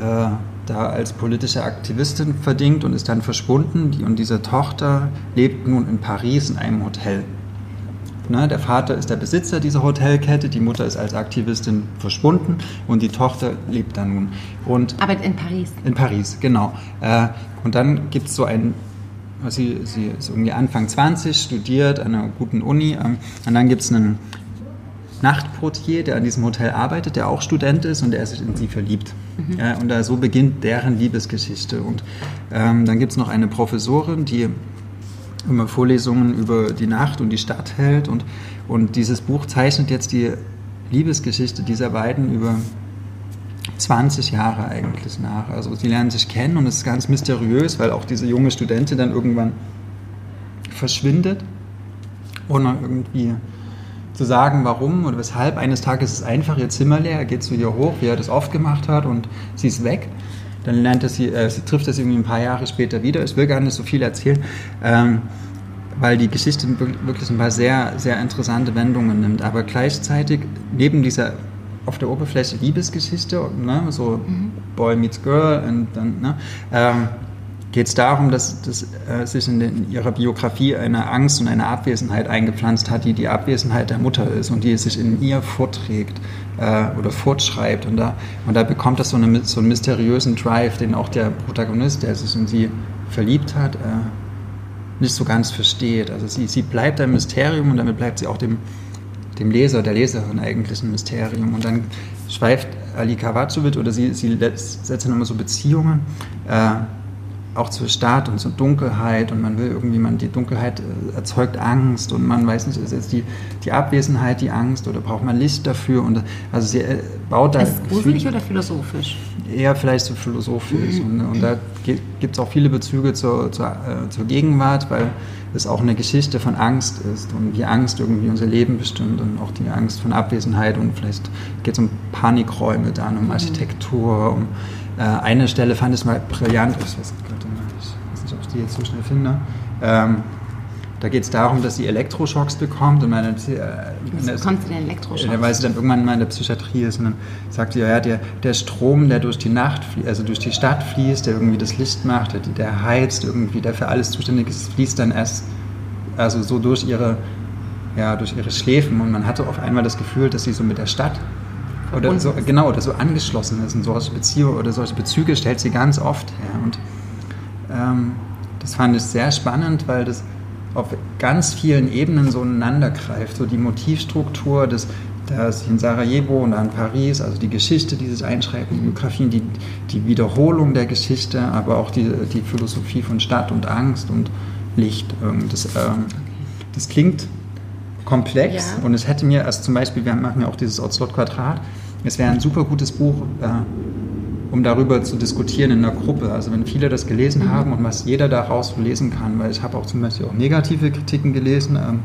äh, da als politische Aktivistin verdingt und ist dann verschwunden. Die, und diese Tochter lebt nun in Paris in einem Hotel. Ne, der Vater ist der Besitzer dieser Hotelkette, die Mutter ist als Aktivistin verschwunden und die Tochter lebt da nun. Und Aber in Paris. in Paris, genau. Äh, und dann gibt es so ein, sie, sie ist irgendwie Anfang 20, studiert an einer guten Uni. Ähm, und dann gibt es einen Nachtportier, der an diesem Hotel arbeitet, der auch Student ist und der sich in sie verliebt. Ja, und da so beginnt deren Liebesgeschichte. Und ähm, dann gibt es noch eine Professorin, die immer Vorlesungen über die Nacht und die Stadt hält. Und, und dieses Buch zeichnet jetzt die Liebesgeschichte dieser beiden über 20 Jahre eigentlich nach. Also sie lernen sich kennen und es ist ganz mysteriös, weil auch diese junge Studentin dann irgendwann verschwindet ohne irgendwie zu sagen, warum oder weshalb. Eines Tages ist einfach ihr Zimmer leer, er geht zu ihr hoch, wie er das oft gemacht hat und sie ist weg. Dann lernt er sie, äh, sie trifft sie irgendwie ein paar Jahre später wieder. Ich will gar nicht so viel erzählen, ähm, weil die Geschichte wirklich ein paar sehr, sehr interessante Wendungen nimmt. Aber gleichzeitig, neben dieser auf der Oberfläche Liebesgeschichte, ne, so mhm. Boy meets Girl und dann, ne, ähm, geht es darum, dass, dass äh, sich in, den, in, ihrer Biografie eine Angst und eine Abwesenheit eingepflanzt hat, die die Abwesenheit der Mutter ist und die sich in ihr vorträgt äh, oder fortschreibt. Und da, und da bekommt das so, eine, so einen mysteriösen Drive, den auch der Protagonist, der sich in sie verliebt hat, äh, nicht so ganz versteht. Also sie, sie bleibt ein Mysterium und damit bleibt sie auch dem, dem Leser, der Leserin eigentlich ein Mysterium. Und dann schweift Ali Kavacovic oder sie, sie setzt dann immer so Beziehungen. Äh, auch zur Stadt und zur Dunkelheit und man will irgendwie, man, die Dunkelheit äh, erzeugt Angst und man weiß nicht, ist jetzt die, die Abwesenheit die Angst oder braucht man Licht dafür und also sie äh, baut da... Ist gruselig oder philosophisch? Eher vielleicht so philosophisch mhm. und, und, da gibt es auch viele Bezüge zur, zur, äh, zur Gegenwart, weil es auch eine Geschichte von Angst ist und wie Angst irgendwie unser Leben bestimmt und auch die Angst von Abwesenheit und vielleicht geht es um Panikräume dann, um. Architektur, um äh, eine Stelle fand ich mal brillant, ich weiß, weiß nicht, ob ich die jetzt so schnell finde. Ähm, da geht es darum, dass sie Elektroschocks bekommt und meine, äh, Was bekommt sie denn Elektroschocks? Weil sie dann irgendwann mal in der Psychiatrie ist und dann sagt sie, ja, der, der Strom, der durch die Nacht, also durch die Stadt fließt, der irgendwie das Licht macht, der, der heizt irgendwie, der für alles zuständig ist, fließt dann erst also so durch ihre, ja, durch ihre Schläfen und man hatte auf einmal das Gefühl, dass sie so mit der Stadt oder so, genau, oder so angeschlossen ist. Und solche Beziehungen oder solche Bezüge stellt sie ganz oft her. Und ähm, das fand ich sehr spannend, weil das auf ganz vielen Ebenen so ineinander greift. So die Motivstruktur das in Sarajevo und dann Paris, also die Geschichte dieses Einschreiben, die Biografien, die, die Wiederholung der Geschichte, aber auch die, die Philosophie von Stadt und Angst und Licht. Ähm, das, ähm, das klingt komplex ja. und es hätte mir, also zum Beispiel, wir machen ja auch dieses Ocelot-Quadrat, es wäre ein super gutes Buch, äh, um darüber zu diskutieren in einer Gruppe. Also wenn viele das gelesen mhm. haben und was jeder daraus lesen kann, weil ich habe auch zum Beispiel auch negative Kritiken gelesen, ähm,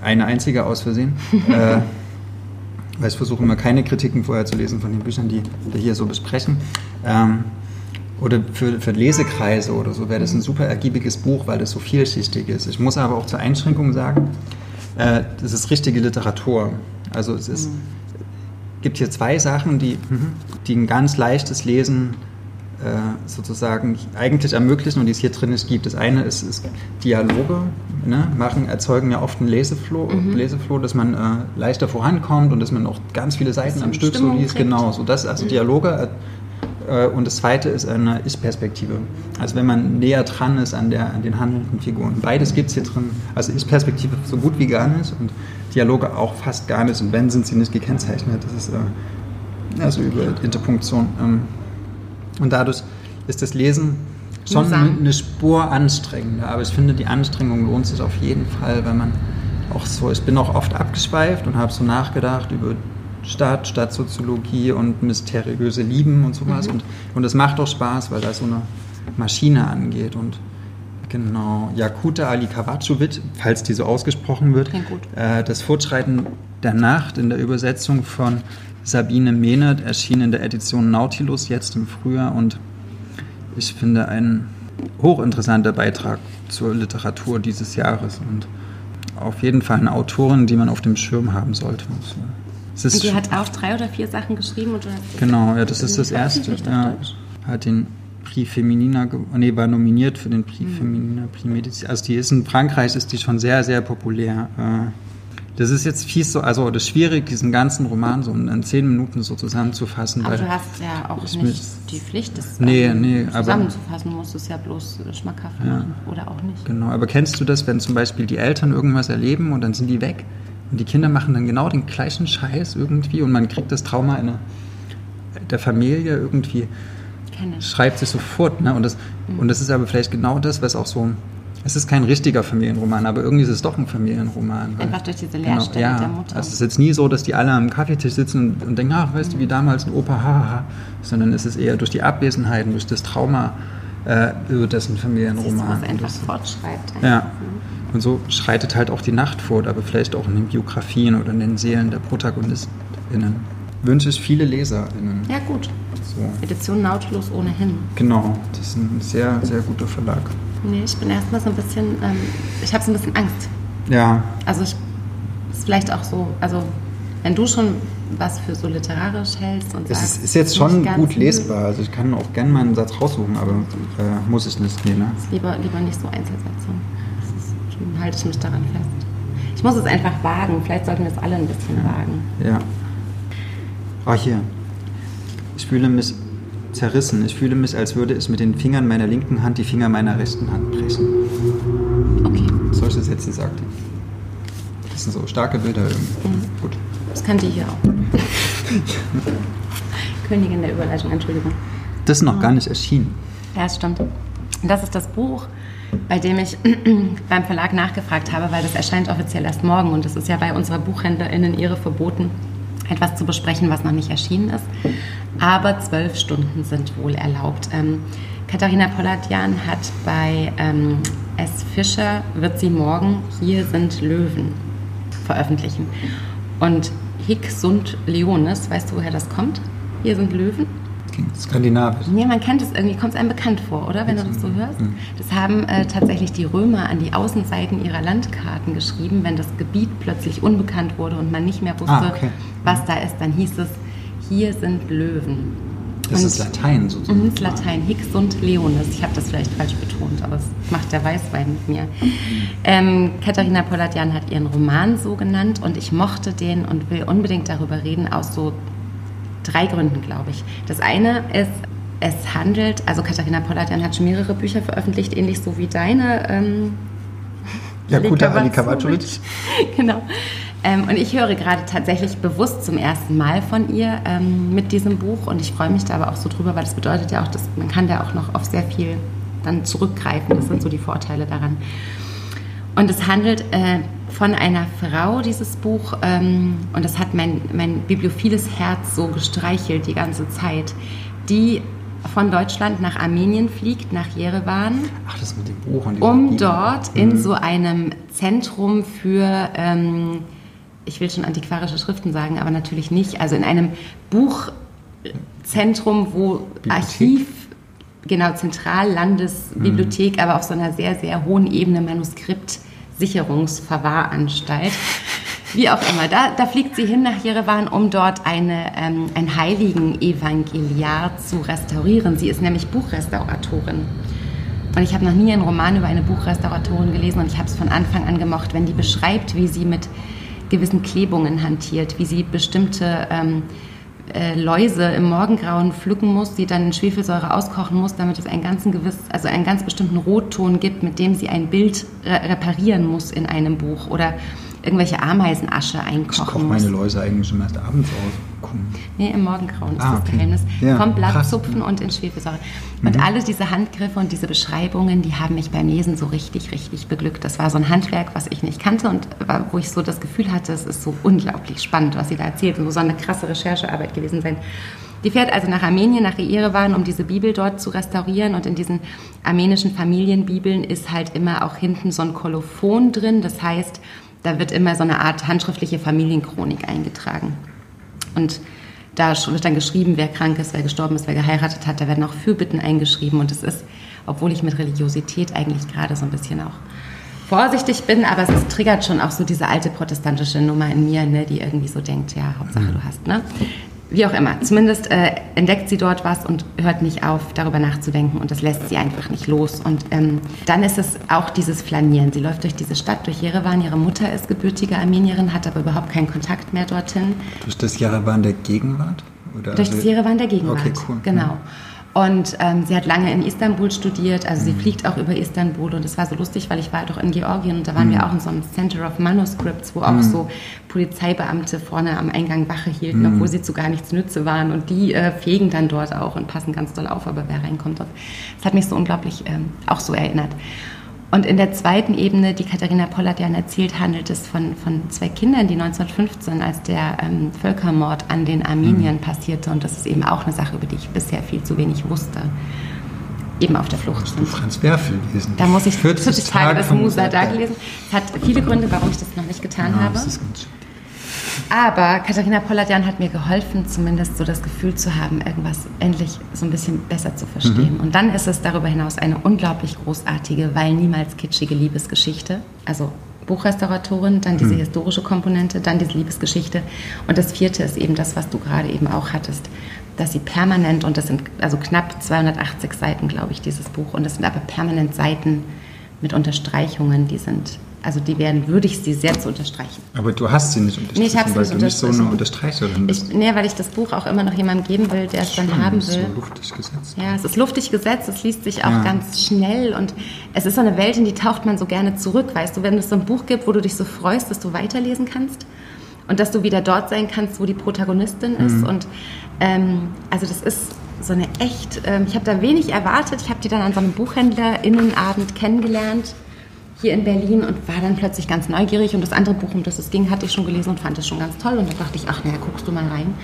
eine einzige aus Versehen. äh, weil ich versuche immer keine Kritiken vorher zu lesen von den Büchern, die wir hier so besprechen. Ähm, oder für, für Lesekreise oder so wäre das ein super ergiebiges Buch, weil das so vielschichtig ist. Ich muss aber auch zur Einschränkung sagen, äh, das ist richtige Literatur. Also es ist, mhm. gibt hier zwei Sachen, die, die ein ganz leichtes Lesen äh, sozusagen eigentlich ermöglichen und die es hier drin nicht gibt. Das eine ist, ist Dialoge, ne, machen, erzeugen ja oft einen Leseflow, mhm. Leseflow dass man äh, leichter vorankommt und dass man auch ganz viele Seiten am Stück so liest. Genau, so das, also mhm. Dialoge und das zweite ist eine Ich-Perspektive. Also wenn man näher dran ist an, der, an den handelnden Figuren. Beides gibt es hier drin. Also Ich-Perspektive so gut wie gar nicht und Dialoge auch fast gar nicht. Und wenn, sind sie nicht gekennzeichnet. Das ist äh, also über Interpunktion. Ähm, und dadurch ist das Lesen schon eine Spur anstrengender. Aber ich finde, die Anstrengung lohnt sich auf jeden Fall, weil man auch so, ich bin auch oft abgeschweift und habe so nachgedacht über Stadt, Stadtsoziologie und mysteriöse Lieben und sowas. Mhm. Und, und es macht auch Spaß, weil da so eine Maschine angeht. Und genau, Jakuta Ali Kavacovic, falls die so ausgesprochen wird, äh, das Fortschreiten der Nacht in der Übersetzung von Sabine Mehnert erschien in der Edition Nautilus jetzt im Frühjahr und ich finde ein hochinteressanter Beitrag zur Literatur dieses Jahres und auf jeden Fall eine Autorin, die man auf dem Schirm haben sollte. Und die hat auch drei oder vier Sachen geschrieben. Und genau, ja, das ist das erste. Ja, hat den Prix Feminina, nee, war nominiert für den Prix mhm. Feminina, Prix Medizin. Also die ist in Frankreich ist die schon sehr, sehr populär. Äh, das ist jetzt fies so, also das ist schwierig, diesen ganzen Roman so in zehn Minuten so zusammenzufassen. Aber du hast ja auch nicht die Pflicht, das nee, nee, zusammenzufassen. Du musst es ja bloß schmackhaft ja, machen oder auch nicht. Genau, aber kennst du das, wenn zum Beispiel die Eltern irgendwas erleben und dann sind die weg und die Kinder machen dann genau den gleichen Scheiß irgendwie und man kriegt das Trauma in der Familie irgendwie, schreibt sich sofort. Ne? Und, das, mhm. und das ist aber vielleicht genau das, was auch so es ist kein richtiger Familienroman, aber irgendwie ist es doch ein Familienroman. Einfach durch diese Leerstelle genau, ja, der Mutter. Also es ist jetzt nie so, dass die alle am Kaffeetisch sitzen und, und denken, ach, weißt du, wie damals ein Opa, haha, sondern es ist eher durch die Abwesenheiten, durch das Trauma äh, über dessen Familienroman. was einfach fortschreibt. Einfach. Ja. Und so schreitet halt auch die Nacht fort, aber vielleicht auch in den Biografien oder in den Seelen der ProtagonistInnen. Wünsche ich viele LeserInnen. Ja, gut. So. Edition Nautilus ohnehin. Genau, das ist ein sehr, sehr guter Verlag. Nee, ich bin erstmal so ein bisschen, ähm, ich habe so ein bisschen Angst. Ja. Also ich ist vielleicht auch so, also wenn du schon was für so literarisch hältst und es sagst, ist, jetzt schon gut lesbar. Also ich kann auch gerne mal einen Satz raussuchen, aber äh, muss ich nicht. Nee, ne? Lieber, lieber nicht so Einzelsätze. Halte ich mich daran fest. Ich muss es einfach wagen. Vielleicht sollten wir es alle ein bisschen ja. wagen. Ja. Ah, hier. Ich fühle mich zerrissen. Ich fühle mich, als würde ich mit den Fingern meiner linken Hand die Finger meiner rechten Hand brechen. Okay. Solche Sätze sagt er. Das sind so starke Bilder irgendwie. Mhm. Gut. Das kann die hier auch. Königin der Überleitung, Entschuldigung. Das ist noch gar nicht erschienen. Ja, das stimmt. Das ist das Buch, bei dem ich beim Verlag nachgefragt habe, weil das erscheint offiziell erst morgen und es ist ja bei unserer BuchhändlerInnen ihre verboten, etwas zu besprechen, was noch nicht erschienen ist. Aber zwölf Stunden sind wohl erlaubt. Ähm, Katharina Polladjan hat bei ähm, S. Fischer, wird sie morgen Hier sind Löwen veröffentlichen. Und Hick Sund Leonis, weißt du, woher das kommt? Hier sind Löwen. Skandinavisch. Nee, man kennt es irgendwie, kommt es einem bekannt vor, oder? Wenn du das so hörst. Das haben äh, tatsächlich die Römer an die Außenseiten ihrer Landkarten geschrieben. Wenn das Gebiet plötzlich unbekannt wurde und man nicht mehr wusste, ah, okay. was da ist, dann hieß es, hier sind Löwen. Das und, ist Latein sozusagen. Das ist Latein, Hic sunt Leonis. Ich habe das vielleicht falsch betont, aber es macht der Weißwein mit mir. Ähm, Katharina Polladjan hat ihren Roman so genannt und ich mochte den und will unbedingt darüber reden aus so drei Gründen, glaube ich. Das eine ist, es handelt, also Katharina Polladjan hat schon mehrere Bücher veröffentlicht, ähnlich so wie deine. Ähm, Jakuta Ali Kavacovic. genau. Ähm, und ich höre gerade tatsächlich bewusst zum ersten Mal von ihr ähm, mit diesem Buch und ich freue mich da aber auch so drüber, weil das bedeutet ja auch, dass man kann da auch noch auf sehr viel dann zurückgreifen. Das sind so die Vorteile daran. Und es handelt äh, von einer Frau, dieses Buch, ähm, und das hat mein, mein bibliophiles Herz so gestreichelt die ganze Zeit, die von Deutschland nach Armenien fliegt, nach Jerewan. Ach, das mit dem Buch und Um dort mhm. in so einem Zentrum für ähm, ich will schon antiquarische Schriften sagen, aber natürlich nicht. Also in einem Buchzentrum, wo Bibliothek. Archiv, genau, Zentrallandesbibliothek, mhm. aber auf so einer sehr, sehr hohen Ebene Manuskriptsicherungsverwahranstalt. Wie auch immer, da, da fliegt sie hin nach Jerewan, um dort eine, ähm, ein heiligen Evangeliar zu restaurieren. Sie ist nämlich Buchrestauratorin. Und ich habe noch nie einen Roman über eine Buchrestauratorin gelesen und ich habe es von Anfang an gemocht, wenn die beschreibt, wie sie mit gewissen Klebungen hantiert, wie sie bestimmte ähm, äh, Läuse im Morgengrauen pflücken muss, die dann in Schwefelsäure auskochen muss, damit es einen ganzen gewiss, also einen ganz bestimmten Rotton gibt, mit dem sie ein Bild re reparieren muss in einem Buch oder irgendwelche Ameisenasche einkochen Ich koche meine Läuse eigentlich schon erst abends aus. Cool. Nee, im Morgengrauen ist ah, das okay. Geheimnis. Ja, Vom Blattzupfen und in Schwefelsäure. Und mhm. alle diese Handgriffe und diese Beschreibungen, die haben mich beim Lesen so richtig, richtig beglückt. Das war so ein Handwerk, was ich nicht kannte und wo ich so das Gefühl hatte, es ist so unglaublich spannend, was sie da erzählt. Es muss so eine krasse Recherchearbeit gewesen sein. Die fährt also nach Armenien, nach Yerevan, um diese Bibel dort zu restaurieren. Und in diesen armenischen Familienbibeln ist halt immer auch hinten so ein Kolophon drin. Das heißt, da wird immer so eine Art handschriftliche Familienchronik eingetragen. Und da wird dann geschrieben, wer krank ist, wer gestorben ist, wer geheiratet hat. Da werden auch Fürbitten eingeschrieben. Und es ist, obwohl ich mit Religiosität eigentlich gerade so ein bisschen auch vorsichtig bin, aber es ist, triggert schon auch so diese alte protestantische Nummer in mir, ne, die irgendwie so denkt, ja, Hauptsache du hast, ne? wie auch immer, zumindest äh, entdeckt sie dort was und hört nicht auf, darüber nachzudenken und das lässt sie einfach nicht los. Und ähm, dann ist es auch dieses Flanieren. Sie läuft durch diese Stadt, durch Jerewan. Ihre Mutter ist gebürtige Armenierin, hat aber überhaupt keinen Kontakt mehr dorthin. Durch das Jerewan der Gegenwart? Oder durch das Jerewan der Gegenwart, okay, cool. genau. Und ähm, sie hat lange in Istanbul studiert, also sie mhm. fliegt auch über Istanbul und es war so lustig, weil ich war doch in Georgien und da waren mhm. wir auch in so einem Center of Manuscripts, wo auch mhm. so Polizeibeamte vorne am Eingang Wache hielten, mhm. obwohl sie zu gar nichts Nütze waren und die äh, fegen dann dort auch und passen ganz doll auf, aber wer reinkommt. Das hat mich so unglaublich ähm, auch so erinnert. Und in der zweiten Ebene, die Katharina Pollert ja erzählt, handelt es von, von zwei Kindern, die 1915, als der ähm, Völkermord an den Armeniern mhm. passierte, und das ist eben auch eine Sache, über die ich bisher viel zu wenig wusste. eben auf der Flucht sind. Franz Werfel lesen. Da muss ich 40, 40 Tage von- Musa da gelesen. Es hat viele Gründe, warum ich das noch nicht getan Ja, habe. das ist ganz schön. Aber Katharina Polladjan hat mir geholfen, zumindest so das Gefühl zu haben, irgendwas endlich so ein bisschen besser zu verstehen. Mhm. Und dann ist es darüber hinaus eine unglaublich großartige, weil niemals kitschige Liebesgeschichte. Also Buchrestauratorin, dann Mhm. diese historische Komponente, dann diese Liebesgeschichte. Und das vierte ist eben das, was du gerade eben auch hattest, dass sie permanent, und das sind also knapp 280 Seiten, glaube ich, dieses Buch, und das sind aber permanent Seiten mit Unterstreichungen, die sind, also die werden, würde ich sie sehr zu unterstreichen. Aber du hast sie nicht unterstrichen, Nee, ich hab's weil nicht du nicht so eine. Unterstreicherin bist. Ich, nee, weil ich das Buch auch immer noch jemandem geben will, der es dann haben ist will. So luftig gesetzt. Ja, es ist luftig gesetzt, es liest sich auch Ja. ganz schnell und es ist so eine Welt, in die taucht man so gerne zurück, weißt du, wenn es so ein Buch gibt, wo du dich so freust, dass du weiterlesen kannst und dass du wieder dort sein kannst, wo die Protagonistin ist Mhm. und ähm, also das ist so eine echt, ähm, ich habe da wenig erwartet, ich habe die dann an so einem Buchhändlerinnenabend kennengelernt hier in Berlin und war dann plötzlich ganz neugierig und das andere Buch, um das es ging, hatte ich schon gelesen und fand es schon ganz toll und da dachte ich, ach naja, guckst du mal rein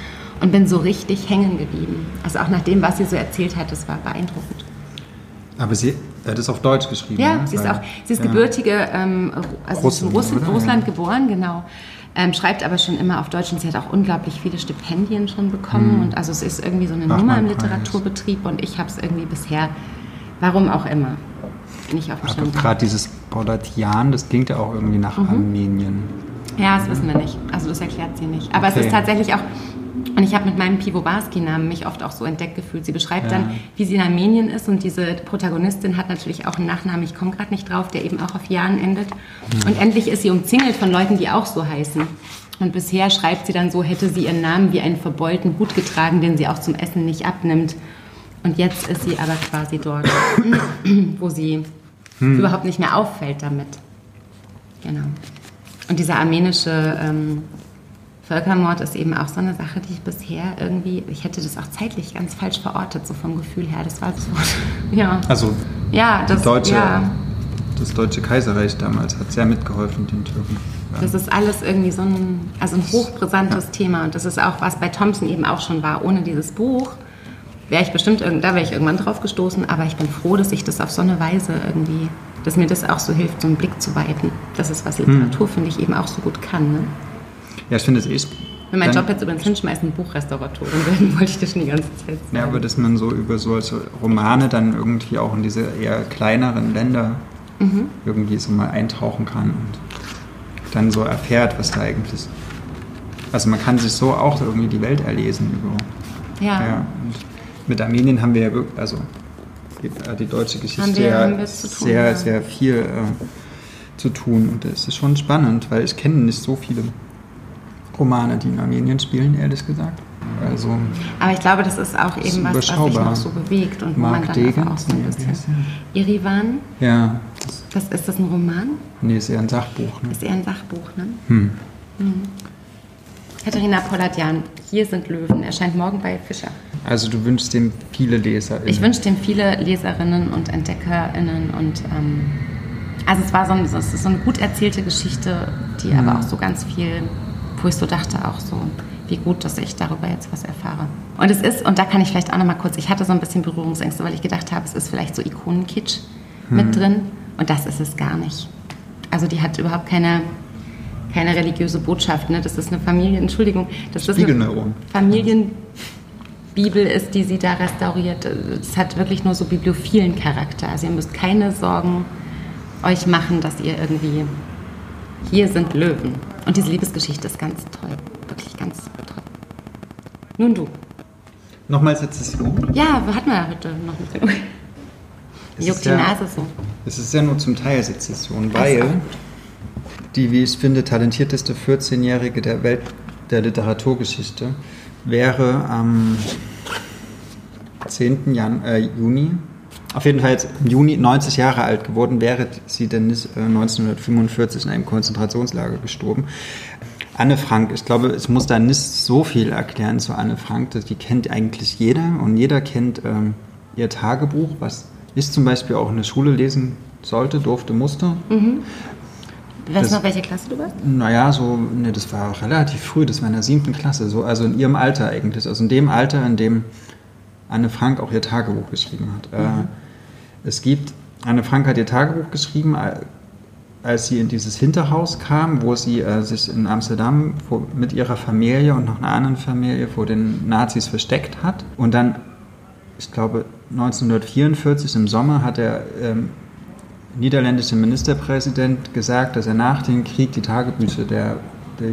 und bin so richtig hängen geblieben. Also auch nach dem, was sie so erzählt hat, das war beeindruckend. Aber sie hat es auf Deutsch geschrieben. Ja, ne? sie ist auch, sie ist ja. gebürtige, ähm, also ist in Russland? Russland geboren, genau. Ähm, schreibt aber schon immer auf Deutsch und sie hat auch unglaublich viele Stipendien schon bekommen. Und also es ist irgendwie so eine Ach, Nummer im. Literaturbetrieb und ich habe es irgendwie bisher, warum auch immer, nicht auf dem Schirm. gerade dieses Paulatian, das klingt ja auch irgendwie nach Mhm. Armenien. Ja, das wissen wir nicht. Also das erklärt sie nicht. Aber es Okay. ist tatsächlich auch, und ich habe mit meinem Piwowarski-Namen mich oft auch so entdeckt gefühlt. Sie beschreibt Ja. dann, wie sie in Armenien ist und diese Protagonistin hat natürlich auch einen Nachnamen, ich komme gerade nicht drauf, der eben auch auf Jahren endet. Und endlich ist sie umzingelt von Leuten, die auch so heißen. Und bisher schreibt sie dann so, hätte sie ihren Namen wie einen verbeulten Hut getragen, den sie auch zum Essen nicht abnimmt. Und jetzt ist sie aber quasi dort, wo sie überhaupt nicht mehr auffällt damit. Genau. Und dieser armenische ähm, Völkermord ist eben auch so eine Sache, die ich bisher irgendwie, ich hätte das auch zeitlich ganz falsch verortet, so vom Gefühl her. Das war so, ja. Also Ja, das, deutsche, ja, das Deutsche Kaiserreich damals hat sehr mitgeholfen, den Türken. Ja. das ist alles irgendwie so ein, also ein hochbrisantes Thema. Und das ist auch, was bei Thompson eben auch schon war. Ohne dieses Buch wäre ich bestimmt, da wäre ich irgendwann drauf gestoßen. Aber ich bin froh, dass ich das auf so eine Weise irgendwie, dass mir das auch so hilft, so einen Blick zu weiten. Das ist, was Literatur, finde ich, eben auch so gut kann. Ne? ja, ich finde es eh. Wenn mein Job jetzt übrigens hinschmeißen, Buchrestauratorin werden, wollte ich das schon die ganze Zeit sagen. Ja, aber dass man so über solche Romane dann irgendwie auch in diese eher kleineren Länder Mhm. irgendwie so mal eintauchen kann und dann so erfährt, was da eigentlich. Also man kann sich so auch irgendwie die Welt erlesen über. ja. Ja. Mit Armenien haben wir ja wirklich, also die, äh, die deutsche Geschichte Haben wir- ja tun, sehr, ja. sehr viel äh, zu tun. Und das ist schon spannend, weil ich kenne nicht so viele Romane, die in Armenien spielen, ehrlich gesagt. Also Aber ich glaube, das ist auch eben was, was sich noch so bewegt und wo Mark man dann Degen, auch so ein bisschen... Irivan, ja, das, ist das ein Roman? nee, ist eher ein Sachbuch. Ne? Ist eher ein Sachbuch, ne? Hm. Katharina Polladjan, Hier sind Löwen, erscheint morgen bei Fischer. Also du wünschst dem viele Leser. Ich wünsche dem viele Leserinnen und EntdeckerInnen und ähm, also es war so, ein, es ist so eine gut erzählte Geschichte, die Mhm. aber auch so ganz viel, wo ich so dachte auch so, wie gut, dass ich darüber jetzt was erfahre. Und es ist, und da kann ich vielleicht auch nochmal kurz, ich hatte so ein bisschen Berührungsängste, weil ich gedacht habe, es ist vielleicht so Ikonenkitsch Mhm. mit drin und das ist es gar nicht. Also die hat überhaupt keine, keine religiöse Botschaft, ne? das ist eine Familie, Entschuldigung, das ist eine Spiegelneuron. Familienbibel ist, die sie da restauriert. Es hat wirklich nur so bibliophilen Charakter. Also ihr müsst keine Sorgen euch machen, dass ihr irgendwie hier sind Löwen. Und diese Liebesgeschichte ist ganz toll. Wirklich ganz toll. Nun du. Nochmal Sezession. Ja, hatten wir ja heute noch. Es Juckt ist die ja- Nase so. Es ist ja nur zum Teil Sezession, weil die, wie ich finde, talentierteste 14-Jährige der Welt der Literaturgeschichte wäre am 10. Jan äh, Juni, auf jeden Fall im Juni 90 Jahre alt geworden, wäre sie denn nicht äh, 1945 in einem Konzentrationslager gestorben. Anne Frank, ich glaube, ich muss da nicht so viel erklären zu Anne Frank, die kennt eigentlich jeder und jeder kennt ähm, ihr Tagebuch, was ich zum Beispiel auch in der Schule lesen sollte, durfte, musste. Weißt du noch, welche Klasse du warst? Naja, so, ne, das war auch relativ früh, das war in der siebten Klasse, so, also in ihrem Alter eigentlich, also in dem Alter, in dem Anne Frank auch ihr Tagebuch geschrieben hat. Äh, es gibt, Anne Frank hat ihr Tagebuch geschrieben, als sie in dieses Hinterhaus kam, wo sie äh, sich in Amsterdam vor, mit ihrer Familie und noch einer anderen Familie vor den Nazis versteckt hat. Und dann, ich glaube, 1944 im Sommer hat der ähm, niederländische Ministerpräsident gesagt, dass er nach dem Krieg die Tagebücher der, der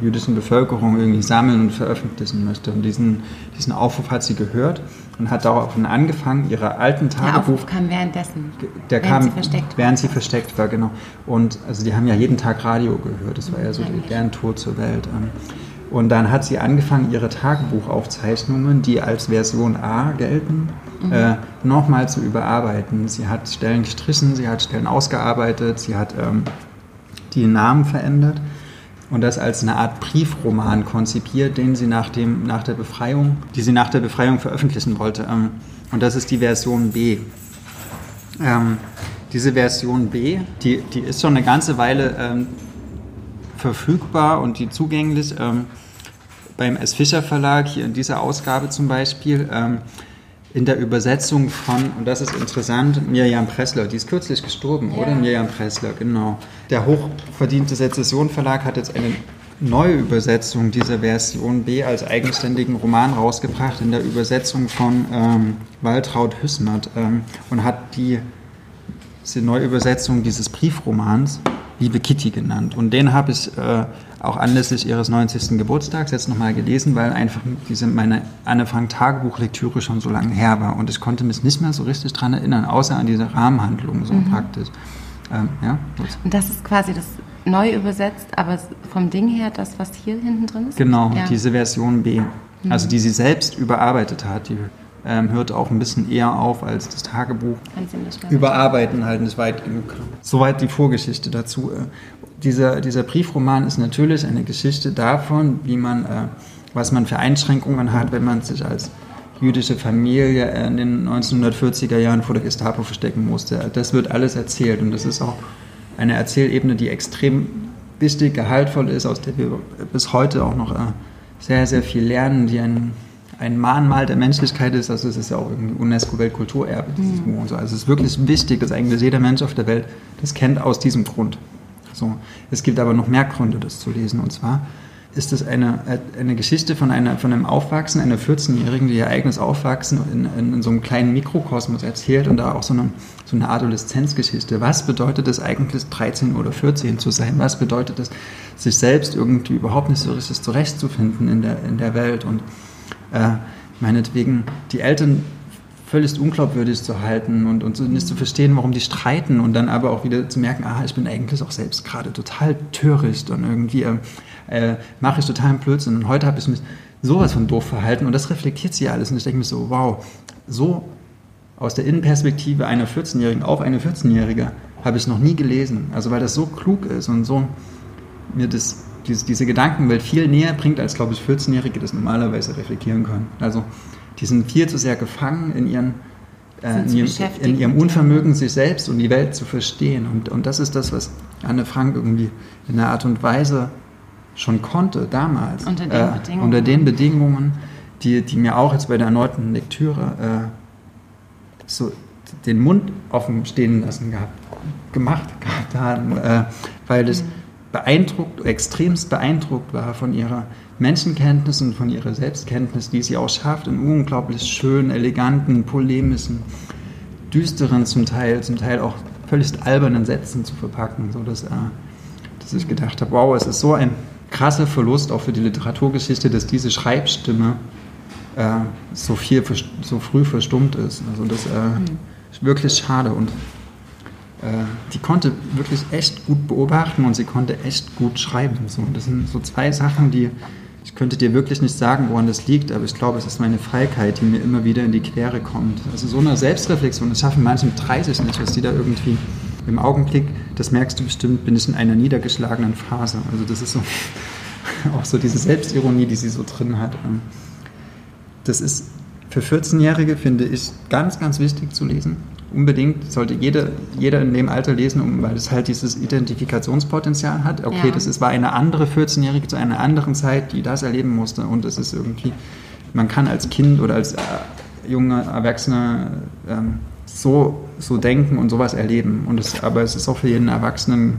jüdischen Bevölkerung irgendwie sammeln und veröffentlichen möchte. Und diesen, diesen Aufruf hat sie gehört und hat daraufhin angefangen, ihre alten Tagebuch... Der Aufruf kam währenddessen, der während kam, sie versteckt war. Während sie versteckt war, genau. Und also die haben ja jeden Tag Radio gehört, das war ja so deren Tod zur Welt. Und dann hat sie angefangen, ihre Tagebuchaufzeichnungen, die als Version A gelten, mhm. äh, nochmal zu überarbeiten. Sie hat Stellen gestrichen, sie hat Stellen ausgearbeitet, sie hat ähm, die Namen verändert und das als eine Art Briefroman konzipiert, den sie nach, dem, nach der Befreiung, die sie nach der Befreiung veröffentlichen wollte. Ähm, und das ist die Version B. Ähm, diese Version B, die, die ist schon eine ganze Weile ähm, verfügbar und die zugänglich. Ähm, beim S. Fischer Verlag, hier in dieser Ausgabe zum Beispiel, ähm, in der Übersetzung von, und das ist interessant, Mirjam Pressler, die ist kürzlich gestorben, ja. oder? Mirjam Pressler, genau. Der hochverdiente Sezession Verlag hat jetzt eine neue Übersetzung dieser Version B als eigenständigen Roman rausgebracht, in der Übersetzung von ähm, Waltraud Hüssmert ähm, und hat die, diese Neuübersetzung dieses Briefromans Liebe Kitty genannt. Und den habe ich äh, auch anlässlich ihres 90. Geburtstags jetzt nochmal gelesen, weil einfach diese meine Anne Frank Tagebuchlektüre schon so lange her war und ich konnte mich nicht mehr so richtig daran erinnern, außer an diese Rahmenhandlung so mhm. praktisch. Ähm, ja, und das ist quasi das neu übersetzt, aber vom Ding her das, was hier hinten drin ist? Genau, ja. diese Version B. Mhm. Also die sie selbst überarbeitet hat, die ähm, hört auch ein bisschen eher auf als das Tagebuch. Überarbeiten halt nicht weit genug. Soweit die Vorgeschichte dazu. Äh, dieser, dieser Briefroman ist natürlich eine Geschichte davon, wie man, äh, was man für Einschränkungen hat, wenn man sich als jüdische Familie in den 1940er Jahren vor der Gestapo verstecken musste. Das wird alles erzählt und das ist auch eine Erzählebene, die extrem wichtig, gehaltvoll ist, aus der wir bis heute auch noch äh, sehr, sehr viel lernen, die ein, ein Mahnmal der Menschlichkeit ist. Also es ist ja auch irgendwie UNESCO-Weltkulturerbe, dieses mhm. Und so. Also es ist wirklich wichtig, dass eigentlich jeder Mensch auf der Welt das kennt aus diesem Grund. So. Es gibt aber noch mehr Gründe, das zu lesen. Und zwar ist es eine, eine Geschichte von, einer, von einem Aufwachsen, einer 14-Jährigen, die ihr eigenes Aufwachsen in, in, in, so einem kleinen Mikrokosmos erzählt und da auch so eine, so eine Adoleszenzgeschichte. Was bedeutet es eigentlich, 13 oder 14 zu sein? Was bedeutet es, sich selbst irgendwie überhaupt nicht so richtig zurechtzufinden in der, in der Welt? Und äh, meinetwegen, die Eltern völlig unglaubwürdig zu halten und, und nicht zu verstehen, warum die streiten und dann aber auch wieder zu merken, ah, ich bin eigentlich auch selbst gerade total töricht und irgendwie äh, äh, mache ich totalen Blödsinn. Und heute habe ich mich sowas von doof verhalten und das reflektiert sie alles. Und ich denke mir so, wow, so aus der Innenperspektive einer 14-Jährigen auf eine 14-Jährige habe ich noch nie gelesen, also weil das so klug ist und so mir das diese, diese Gedankenwelt viel näher bringt, als, glaube ich, 14-Jährige das normalerweise reflektieren können. Also die sind viel zu sehr gefangen in, ihren, äh, in, ihrem, in, ihrem, Unvermögen, sich selbst und die Welt zu verstehen. Und, und das ist das, was Anne Frank irgendwie in einer Art und Weise schon konnte damals. Unter den äh, Bedingungen. Unter den Bedingungen, die, die mir auch jetzt bei der erneuten Lektüre äh, so den Mund offen stehen lassen gehabt, gemacht gehabt haben, äh, weil es mhm. Beeindruckt, extremst beeindruckt war von ihrer Menschenkenntnis und von ihrer Selbstkenntnis, die sie auch schafft, in unglaublich schönen, eleganten, polemischen, düsteren, zum Teil, zum Teil auch völlig albernen Sätzen zu verpacken, so dass, äh, dass ich gedacht habe, wow, es ist so ein krasser Verlust auch für die Literaturgeschichte, dass diese Schreibstimme äh, so viel, so früh verstummt ist. Also das äh, mhm. ist wirklich schade und die konnte wirklich echt gut beobachten und sie konnte echt gut schreiben. So, das sind so zwei Sachen, die ich könnte dir wirklich nicht sagen, woran das liegt, aber ich glaube, es ist meine Feigheit, die mir immer wieder in die Quere kommt. Also so eine Selbstreflexion, das schaffen manche mit 30 nicht, was die da irgendwie im Augenblick, das merkst du bestimmt, bin ich in einer niedergeschlagenen Phase. Also das ist so auch so diese Selbstironie, die sie so drin hat. Ähm, das ist für 14-Jährige, finde ich, ganz, ganz wichtig zu lesen unbedingt, sollte jeder, jeder in dem Alter lesen, um, weil es halt dieses Identifikationspotenzial hat. Okay, ja. das ist, war eine andere 14-Jährige zu einer anderen Zeit, die das erleben musste und es ist irgendwie, man kann als Kind oder als äh, junger Erwachsener ähm, so so denken und sowas erleben. Und es, aber es ist auch für jeden Erwachsenen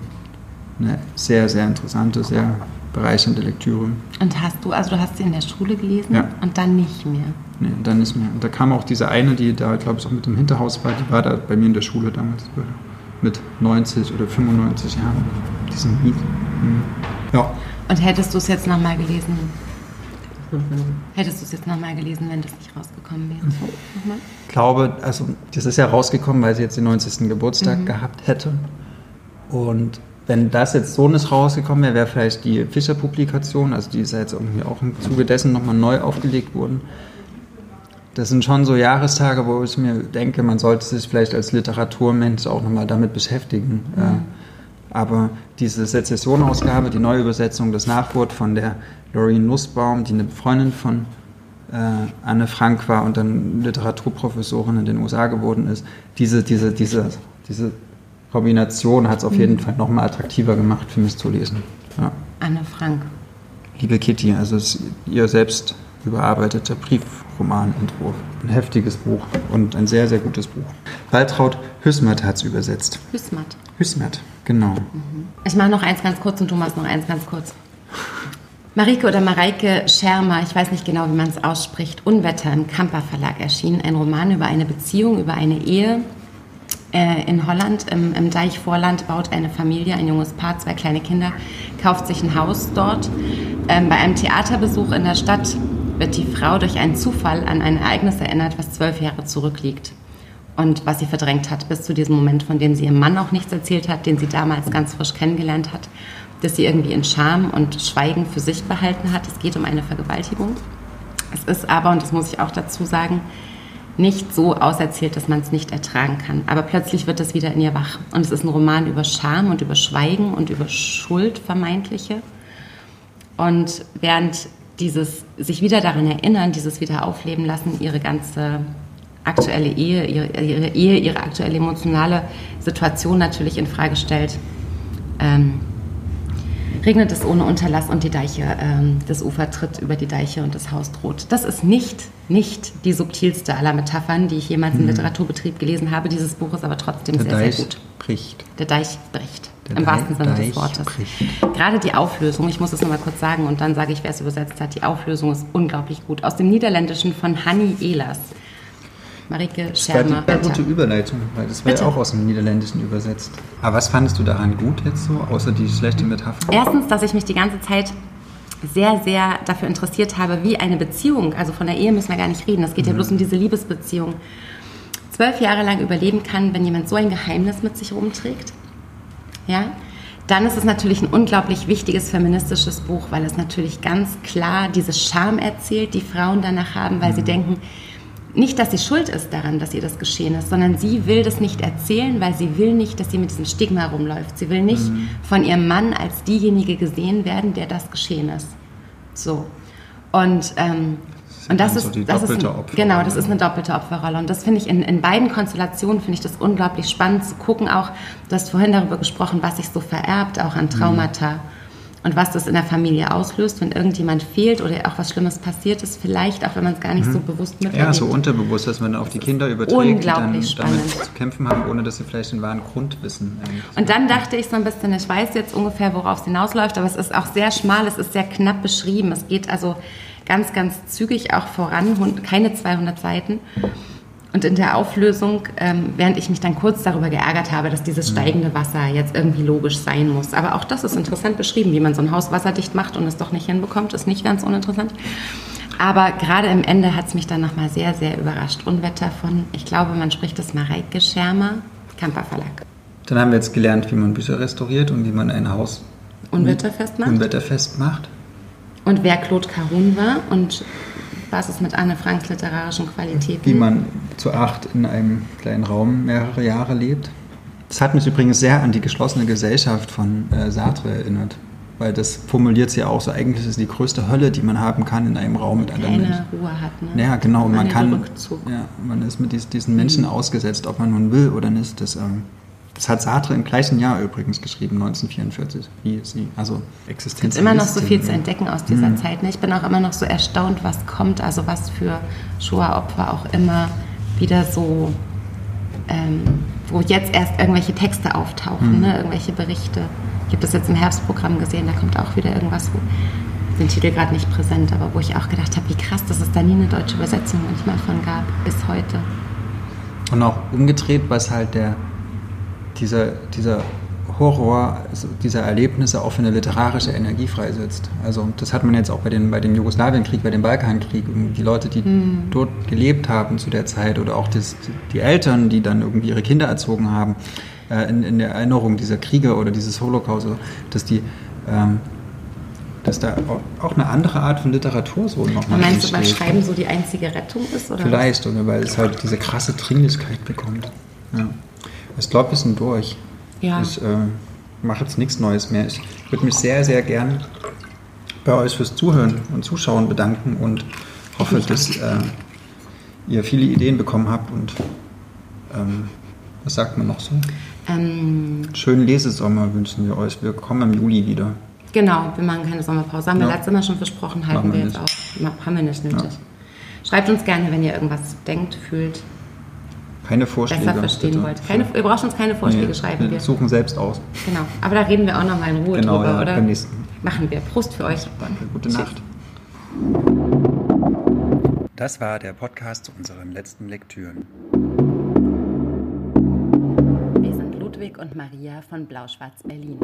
eine sehr, sehr interessante, sehr bereichernde Lektüre. Und hast du, also du hast sie in der Schule gelesen Ja. und dann nicht mehr. Nee, dann nicht mehr. Und da kam auch diese eine, die da, glaube ich, auch mit dem Hinterhaus war, die war da bei mir in der Schule damals mit 90 oder 95 Jahren. Diesen Miet. Mhm. Ja, Und hättest du es jetzt nochmal gelesen? Hättest du es jetzt nochmal gelesen, wenn das nicht rausgekommen wäre? Nochmal? ich glaube, also das ist ja rausgekommen, weil sie jetzt den 90. Geburtstag gehabt hätte. Und wenn das jetzt so nicht rausgekommen wäre, wäre vielleicht die Fischer-Publikation, also die ist ja jetzt irgendwie auch im Zuge dessen nochmal neu aufgelegt worden. Das sind schon so Jahrestage, wo ich mir denke, man sollte sich vielleicht als Literaturmensch auch nochmal damit beschäftigen. Äh, aber diese Sezession-Ausgabe, die Neuübersetzung, das Nachwort von der Lorraine Nussbaum, die eine Freundin von äh, Anne Frank war und dann Literaturprofessorin in den USA geworden ist, diese, diese, diese, diese Kombination hat es auf jeden Fall nochmal attraktiver gemacht für mich zu lesen. Ja. Anne Frank. Liebe Kitty, also es ist ihr selbst überarbeiteter Briefromanentwurf. Ein heftiges Buch und ein sehr, sehr gutes Buch. Waltraud Hüsmert hat es übersetzt. Hüsmert. Hüsmert, genau. Ich mache noch eins ganz kurz und du machst noch eins ganz kurz. Marike oder Mareike Schermer, ich weiß nicht genau, wie man es ausspricht, Unwetter im Kamper Verlag erschienen. Ein Roman über eine Beziehung, über eine Ehe. Äh, in Holland, im, im Deichvorland, baut eine Familie, ein junges Paar, zwei kleine Kinder, kauft sich ein Haus dort. Ähm, bei einem Theaterbesuch in der Stadt wird die Frau durch einen Zufall an ein Ereignis erinnert, was zwölf Jahre zurückliegt und was sie verdrängt hat, bis zu diesem Moment, von dem sie ihrem Mann auch nichts erzählt hat, den sie damals ganz frisch kennengelernt hat, dass sie irgendwie in Scham und Schweigen für sich behalten hat. Es geht um eine Vergewaltigung. Es ist aber, und das muss ich auch dazu sagen, nicht so auserzählt, dass man es nicht ertragen kann. Aber plötzlich wird es wieder in ihr wach. Und es ist ein Roman über Scham und über Schweigen und über Schuld vermeintliche. Und während dieses sich wieder daran erinnern, dieses wieder aufleben lassen, ihre ganze aktuelle Ehe, ihre, ihre Ehe, ihre aktuelle emotionale Situation natürlich in Frage stellt, ähm, regnet es ohne Unterlass und die Deiche, ähm, das Ufer tritt über die Deiche und das Haus droht. Das ist nicht, nicht die subtilste aller Metaphern, die ich jemals im Literaturbetrieb gelesen habe. Dieses Buch ist aber trotzdem Der sehr, Deich sehr gut. bricht. Der Deich bricht. Der Im Deich- wahrsten Sinne Deich des Wortes. bricht. Gerade die Auflösung, ich muss es nochmal kurz sagen und dann sage ich, wer es übersetzt hat. Die Auflösung ist unglaublich gut. Aus dem Niederländischen von Hanni Ehlers. Marike Das war Schermer. sehr gute Überleitung, weil das war ja Bitte. auch aus dem Niederländischen übersetzt. Aber was fandest du daran gut jetzt so, außer die schlechte Metapher? Erstens, dass ich mich die ganze Zeit sehr, sehr dafür interessiert habe, wie eine Beziehung, also von der Ehe müssen wir gar nicht reden, es geht ja bloß um diese Liebesbeziehung, zwölf Jahre lang überleben kann, wenn jemand so ein Geheimnis mit sich rumträgt. Ja? Dann ist es natürlich ein unglaublich wichtiges feministisches Buch, weil es natürlich ganz klar diese Scham erzählt, die Frauen danach haben, weil sie denken, nicht, dass sie schuld ist daran, dass ihr das geschehen ist, sondern sie will das nicht erzählen, weil sie will nicht, dass sie mit diesem Stigma rumläuft. Sie will nicht von ihrem Mann als diejenige gesehen werden, der das geschehen ist. So. Und, ähm, und das ist, so das ist doppelte ein, Opferrolle. genau, das ist eine doppelte Opferrolle. Und das finde ich in, in beiden Konstellationen finde ich das unglaublich spannend zu gucken. Auch, du hast vorhin darüber gesprochen, was sich so vererbt, auch an Traumata. Und was das in der Familie auslöst, wenn irgendjemand fehlt oder auch was Schlimmes passiert ist, vielleicht auch, wenn man es gar nicht so bewusst miterlebt. Ja, so unterbewusst, dass man auf die Kinder überträgt, die dann unglaublich damit spannend. zu kämpfen haben, ohne dass sie vielleicht den wahren Grund wissen. Und dann dachte ich so ein bisschen, ich weiß jetzt ungefähr, worauf es hinausläuft, aber es ist auch sehr schmal, es ist sehr knapp beschrieben. Es geht also ganz, ganz zügig auch voran, keine 200 Seiten. Und in der Auflösung, ähm, während ich mich dann kurz darüber geärgert habe, dass dieses steigende Wasser jetzt irgendwie logisch sein muss. Aber auch das ist interessant beschrieben, wie man so ein Haus wasserdicht macht und es doch nicht hinbekommt, ist nicht ganz uninteressant. Aber gerade im Ende hat es mich dann nochmal sehr, sehr überrascht. Unwetter von, ich glaube, man spricht das Mareike Schermer, Kamper Verlag. Dann haben wir jetzt gelernt, wie man Bücher restauriert und wie man ein Haus Unwetterfest macht. unwetterfest macht. Und wer Claude Carun war und was ist mit Anne Franks literarischen Qualitäten? Wie man zu acht in einem kleinen Raum mehrere Jahre lebt. Das hat mich übrigens sehr an die geschlossene Gesellschaft von äh, Sartre erinnert. Weil das formuliert sie ja auch so, eigentlich ist es die größte Hölle, die man haben kann in einem Raum mit anderen Menschen. keine Ruhe hat. Ne? Ja, genau. Man kann, Rückzug. ja, man ist mit dies, diesen Menschen ausgesetzt, ob man nun will oder nicht. Das, ähm, das hat Sartre im gleichen Jahr übrigens geschrieben, 1944, wie sie, also Es Existenz. gibt immer noch so viel zu entdecken aus dieser Zeit. Ne? Ich bin auch immer noch so erstaunt, was kommt, also was für Shoah-Opfer auch immer wieder so ähm, wo jetzt erst irgendwelche Texte auftauchen, Mhm. ne? irgendwelche Berichte. Ich habe das jetzt im Herbstprogramm gesehen, da kommt auch wieder irgendwas, wo den Titel gerade nicht präsent, aber wo ich auch gedacht habe, wie krass, dass es da nie eine deutsche Übersetzung manchmal von gab, bis heute. Und auch umgedreht, was halt der, dieser, dieser Horror, also dieser Erlebnisse auch für eine literarische Energie freisetzt. Also das hat man jetzt auch bei, den, bei dem Jugoslawienkrieg, bei dem Balkankrieg. Die Leute, die dort gelebt haben zu der Zeit oder auch das, die Eltern, die dann irgendwie ihre Kinder erzogen haben, äh, in, in der Erinnerung dieser Kriege oder dieses Holocaust, also, dass die... Ähm, dass da auch eine andere Art von Literatur so nochmal Meinst du, weil entsteht. Schreiben so die einzige Rettung ist? Oder? Vielleicht, oder weil es halt diese krasse Dringlichkeit bekommt. Ja. Ich glaube, wir sind durch. Ja. Ich äh, mache jetzt nichts Neues mehr. Ich würde mich sehr, sehr gern bei euch fürs Zuhören und Zuschauen bedanken und hoffe, dass äh, ihr viele Ideen bekommen habt und ähm, was sagt man noch so? Ähm, Schönen Lesesommer wünschen wir euch. Wir kommen im Juli wieder. genau, wir machen keine Sommerpause. Haben wir Ja. letztes Mal schon versprochen, halten wir wir jetzt auch. Haben wir nicht nötig. Ja. Schreibt uns gerne, wenn ihr irgendwas denkt, fühlt, Keine Vorschläge. besser verstehen bitte. wollt. Keine, ihr braucht uns keine Vorschläge Nee, schreiben. wir suchen selbst aus. Genau. Aber da reden wir auch nochmal in Ruhe Genau, drüber, ja, oder? beim nächsten. Machen wir. Prost für euch. Danke, gute Nacht. Das war der Podcast zu unseren letzten Lektüren. Wir sind Ludwig und Maria von Blau-Schwarz Berlin.